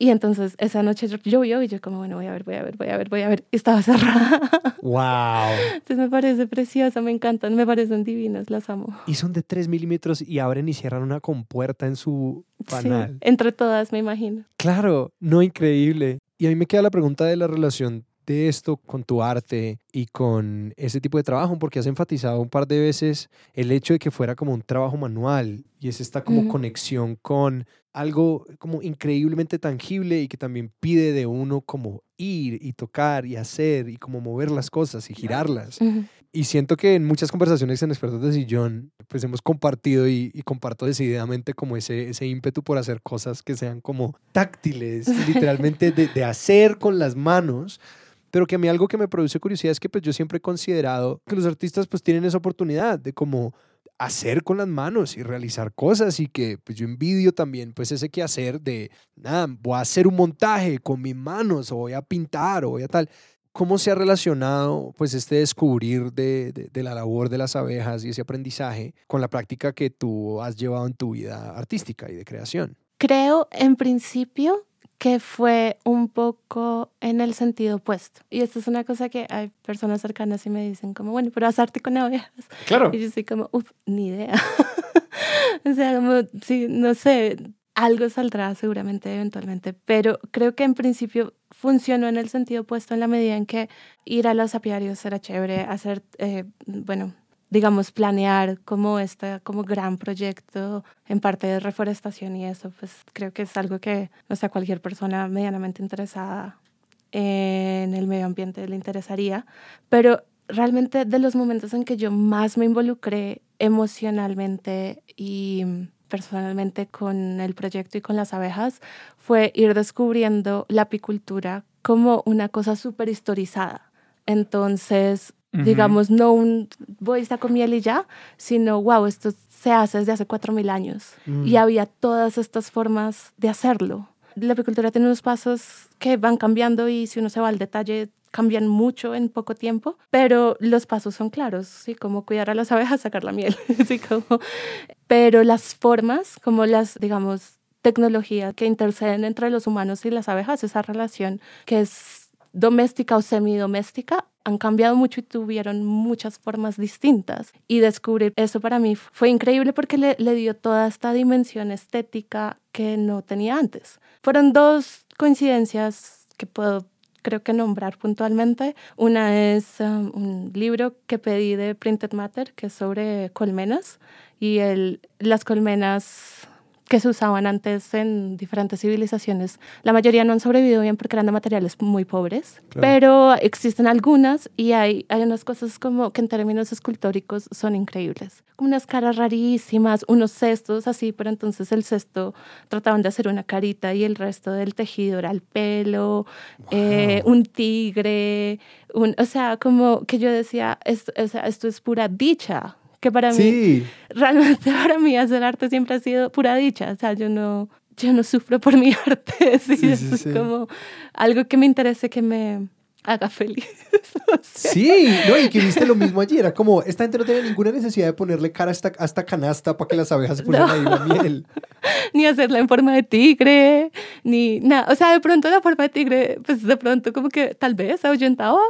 Y entonces esa noche llovió y yo como, bueno, voy a ver, voy a ver, voy a ver, voy a ver. Y estaba cerrada. Wow. Entonces me parece preciosa, me encantan, me parecen divinas, las amo. Y son de 3 milímetros y abren y cierran una compuerta en su Sí, panal. entre todas, me imagino. Claro, no increíble. Y a mí me queda la pregunta de la relación de esto con tu arte y con ese tipo de trabajo, porque has enfatizado un par de veces el hecho de que fuera como un trabajo manual y es esta como conexión con algo como increíblemente tangible y que también pide de uno como ir y tocar y hacer y como mover las cosas y girarlas. Ujú. Y siento que en muchas conversaciones en Expertos de Sillón, pues hemos compartido y, y comparto decididamente como ese, ese ímpetu por hacer cosas que sean como táctiles, literalmente de, de hacer con las manos. Pero que a mí algo que me produce curiosidad es que pues yo siempre he considerado que los artistas pues tienen esa oportunidad de como hacer con las manos y realizar cosas y que pues yo envidio también pues ese que hacer de nada, voy a hacer un montaje con mis manos o voy a pintar o voy a tal. ¿Cómo se ha relacionado pues este descubrir de, de- de la labor de las abejas y ese aprendizaje con la práctica que tú has llevado en tu vida artística y de creación? Creo en principio que fue un poco en el sentido opuesto. Y esto es una cosa que hay personas cercanas y me dicen como, bueno, pero haz arte con abejas. Claro. Y yo soy como, uff, ni idea. o sea, como, sí, no sé, algo saldrá seguramente eventualmente, pero creo que en principio funcionó en el sentido opuesto en la medida en que ir a los apiarios era chévere, hacer, eh, bueno, digamos, planear como este como gran proyecto en parte de reforestación y eso, pues creo que es algo que, o sea, cualquier persona medianamente interesada en el medio ambiente le interesaría, pero realmente de los momentos en que yo más me involucré emocionalmente y personalmente con el proyecto y con las abejas fue ir descubriendo la apicultura como una cosa súper historizada. Entonces, Digamos, no un voy a con miel y ya, sino, wow, esto se hace desde hace 4.000 años. Mm. Y había todas estas formas de hacerlo. La apicultura tiene unos pasos que van cambiando y si uno se va al detalle, cambian mucho en poco tiempo, pero los pasos son claros, ¿sí? Como cuidar a las abejas, sacar la miel, ¿sí? Como... Pero las formas, como las, digamos, tecnologías que interceden entre los humanos y las abejas, esa relación que es doméstica o semidoméstica, han cambiado mucho y tuvieron muchas formas distintas. Y descubrir eso para mí fue increíble porque le, dio toda esta dimensión estética que no tenía antes. Fueron dos coincidencias que puedo creo que nombrar puntualmente. Una es um, un libro que pedí de Printed Matter, que es sobre colmenas, y el, las colmenas que se usaban antes en diferentes civilizaciones. La mayoría no han sobrevivido bien porque eran de materiales muy pobres, Claro. pero existen algunas y hay, hay unas cosas como que en términos escultóricos son increíbles. Como unas caras rarísimas, unos cestos así, pero entonces el cesto trataban de hacer una carita y el resto del tejido era el pelo, eh, un tigre, un, o sea, como que yo decía, esto, o sea, esto es pura dicha, que para mí Sí, realmente para mí hacer arte siempre ha sido pura dicha. O sea, yo no, yo no sufro por mi arte. es como algo que me interese, que me, haga feliz. Sí, no, y que viste lo mismo allí. Era como, esta gente no tiene ninguna necesidad de ponerle cara a esta, a esta canasta para que las abejas se pusieran ahí la miel. ni hacerla en forma de tigre, ni nada. O sea, de pronto la forma de tigre, pues de pronto como que tal vez ahuyentaba,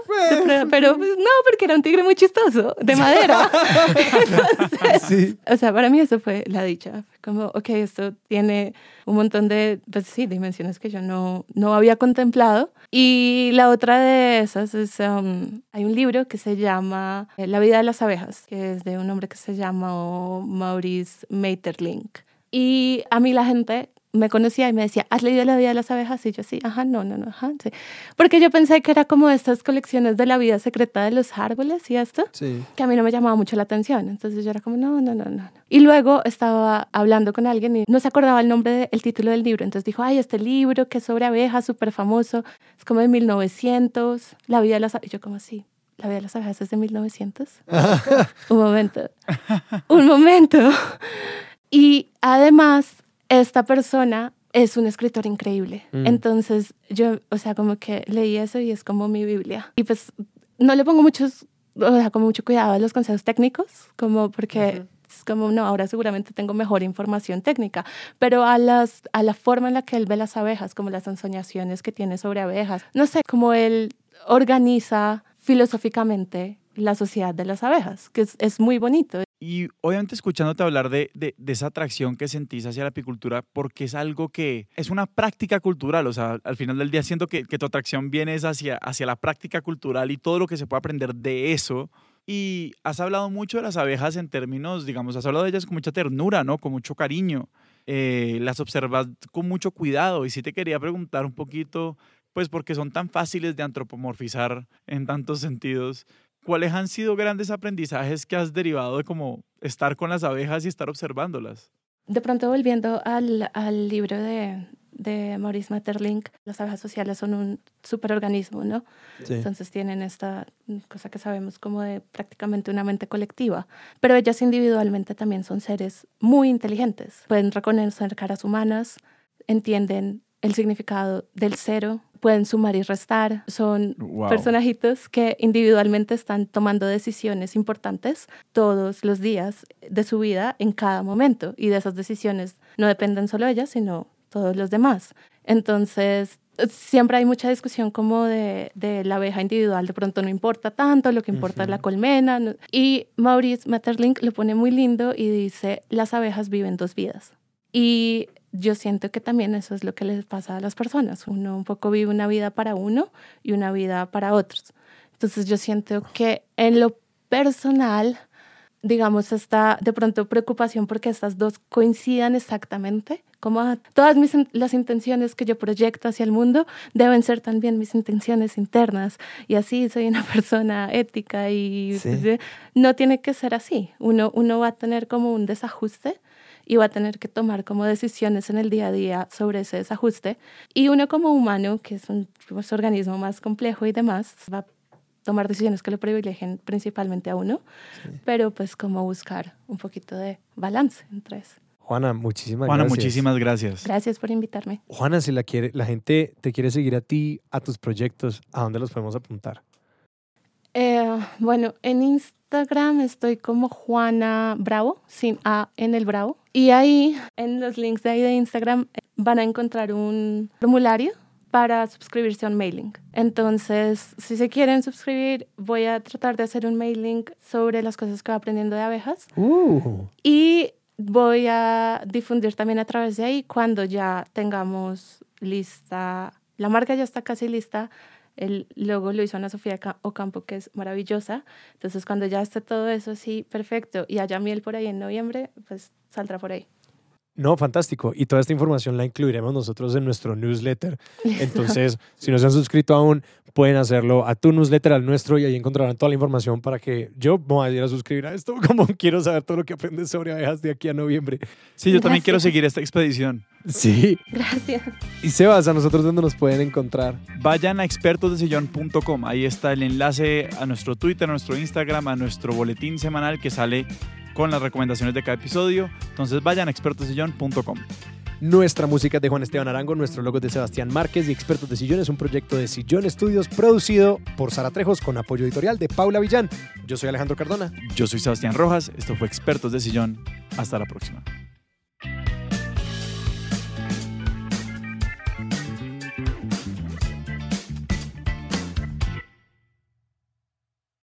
pero pues, no, porque era un tigre muy chistoso, de madera. Entonces, Sí. o sea, para mí eso fue la dicha. Como, ok, esto tiene un montón de, pues sí, dimensiones que yo no, no había contemplado. Y la otra de esas es, um, hay un libro que se llama eh, La vida de las abejas, que es de un hombre que se llama Maurice Maeterlinck. Y a mí la gente me conocía y me decía, ¿has leído La vida de las abejas? Y yo sí, ajá, no, no, no, ajá, sí. Porque yo pensé que era como estas colecciones de la vida secreta de los árboles y esto Sí. que a mí no me llamaba mucho la atención. Entonces yo era como, no, no, no, no. Y luego estaba hablando con alguien y no se acordaba el nombre, del título del libro. Entonces dijo, ay, este libro que es sobre abejas, súper famoso, es como de 1900, La vida de las abejas. Y yo como, sí, La vida de las abejas es de 1900. un momento, un momento. Y además, esta persona es un escritor increíble. Mm. Entonces yo, o sea, como que leí eso y es como mi Biblia. Y pues no le pongo muchos, o sea, como mucho cuidado a los consejos técnicos, como porque es como, no, ahora seguramente tengo mejor información técnica, pero a, las, a la forma en la que él ve las abejas, como las ensoñaciones que tiene sobre abejas, no sé, como él organiza filosóficamente la sociedad de las abejas, que es, es muy bonito. Y obviamente escuchándote hablar de, de, esa atracción que sentís hacia la apicultura, porque es algo que es una práctica cultural, o sea, al final del día siento que, que tu atracción viene es hacia, hacia la práctica cultural y todo lo que se puede aprender de eso. Y has hablado mucho de las abejas en términos, digamos, has hablado de ellas con mucha ternura, ¿no? Con mucho cariño. Eh, las observas con mucho cuidado. Y sí te quería preguntar un poquito, pues porque son tan fáciles de antropomorfizar en tantos sentidos. ¿Cuáles han sido grandes aprendizajes que has derivado de como estar con las abejas y estar observándolas? De pronto, volviendo al, al libro de, de Maurice Maeterlinck, las abejas sociales son un superorganismo, ¿no? Sí. Entonces tienen esta cosa que sabemos como de prácticamente una mente colectiva, pero ellas individualmente también son seres muy inteligentes. Pueden reconocer caras humanas, entienden el significado del cero, pueden sumar y restar, son Wow. personajitos que individualmente están tomando decisiones importantes todos los días de su vida en cada momento y de esas decisiones no dependen solo ellas, sino todos los demás. Entonces, siempre hay mucha discusión como de, de la abeja individual, de pronto no importa tanto, lo que importa es la colmena. ¿no? Y Maurice Maeterlinck lo pone muy lindo y dice, las abejas viven dos vidas. Y yo siento que también eso es lo que les pasa a las personas. Uno un poco vive una vida para uno y una vida para otros. Entonces yo siento que en lo personal, digamos, esta de pronto preocupación porque estas dos coincidan exactamente, como ah, todas mis, las intenciones que yo proyecto hacia el mundo deben ser también mis intenciones internas y así soy una persona ética y Sí. no tiene que ser así. Uno, uno va a tener como un desajuste y va a tener que tomar como decisiones en el día a día sobre ese desajuste. Y uno como humano, que es un pues, organismo más complejo y demás, va a tomar decisiones que lo privilegien principalmente a uno, pero pues como buscar un poquito de balance entre eso. Juana, muchísimas Juana, gracias. muchísimas gracias. Gracias por invitarme. Juana, si la, quiere, la gente te quiere seguir a ti, a tus proyectos, ¿a dónde los podemos apuntar? Eh, bueno, en Instagram estoy como Juana Bravo, sin A en el Bravo. Y ahí, en los links de ahí de Instagram, van a encontrar un formulario para suscribirse a un mailing. Entonces, si se quieren suscribir, voy a tratar de hacer un mailing sobre las cosas que voy aprendiendo de abejas. Uh, Y voy a difundir también a través de ahí cuando ya tengamos lista, la marca ya está casi lista, el logo lo hizo Ana Sofía Ca- Ocampo, que es maravillosa. Entonces, cuando ya esté todo eso así perfecto y haya miel por ahí en noviembre, pues saldrá por ahí. No, fantástico. Y toda esta información la incluiremos nosotros en nuestro newsletter. Entonces, si no se han suscrito aún, pueden hacerlo a tu newsletter, al nuestro, y ahí encontrarán toda la información para que yo me vaya a ir a suscribir a esto, como quiero saber todo lo que aprendes sobre abejas de aquí a noviembre. Sí, yo también quiero seguir esta expedición. Sí. Gracias. Y Sebas, ¿a nosotros dónde nos pueden encontrar? Vayan a expertosdesillón.com. Ahí está el enlace a nuestro Twitter, a nuestro Instagram, a nuestro boletín semanal que sale con las recomendaciones de cada episodio. Entonces vayan a expertosdesillón.com. Nuestra música es de Juan Esteban Arango, nuestro logo es de Sebastián Márquez y Expertos de Sillón es un proyecto de Sillón Estudios producido por Sara Trejos con apoyo editorial de Paula Villán. Yo soy Alejandro Cardona. Yo soy Sebastián Rojas. Esto fue Expertos de Sillón. Hasta la próxima.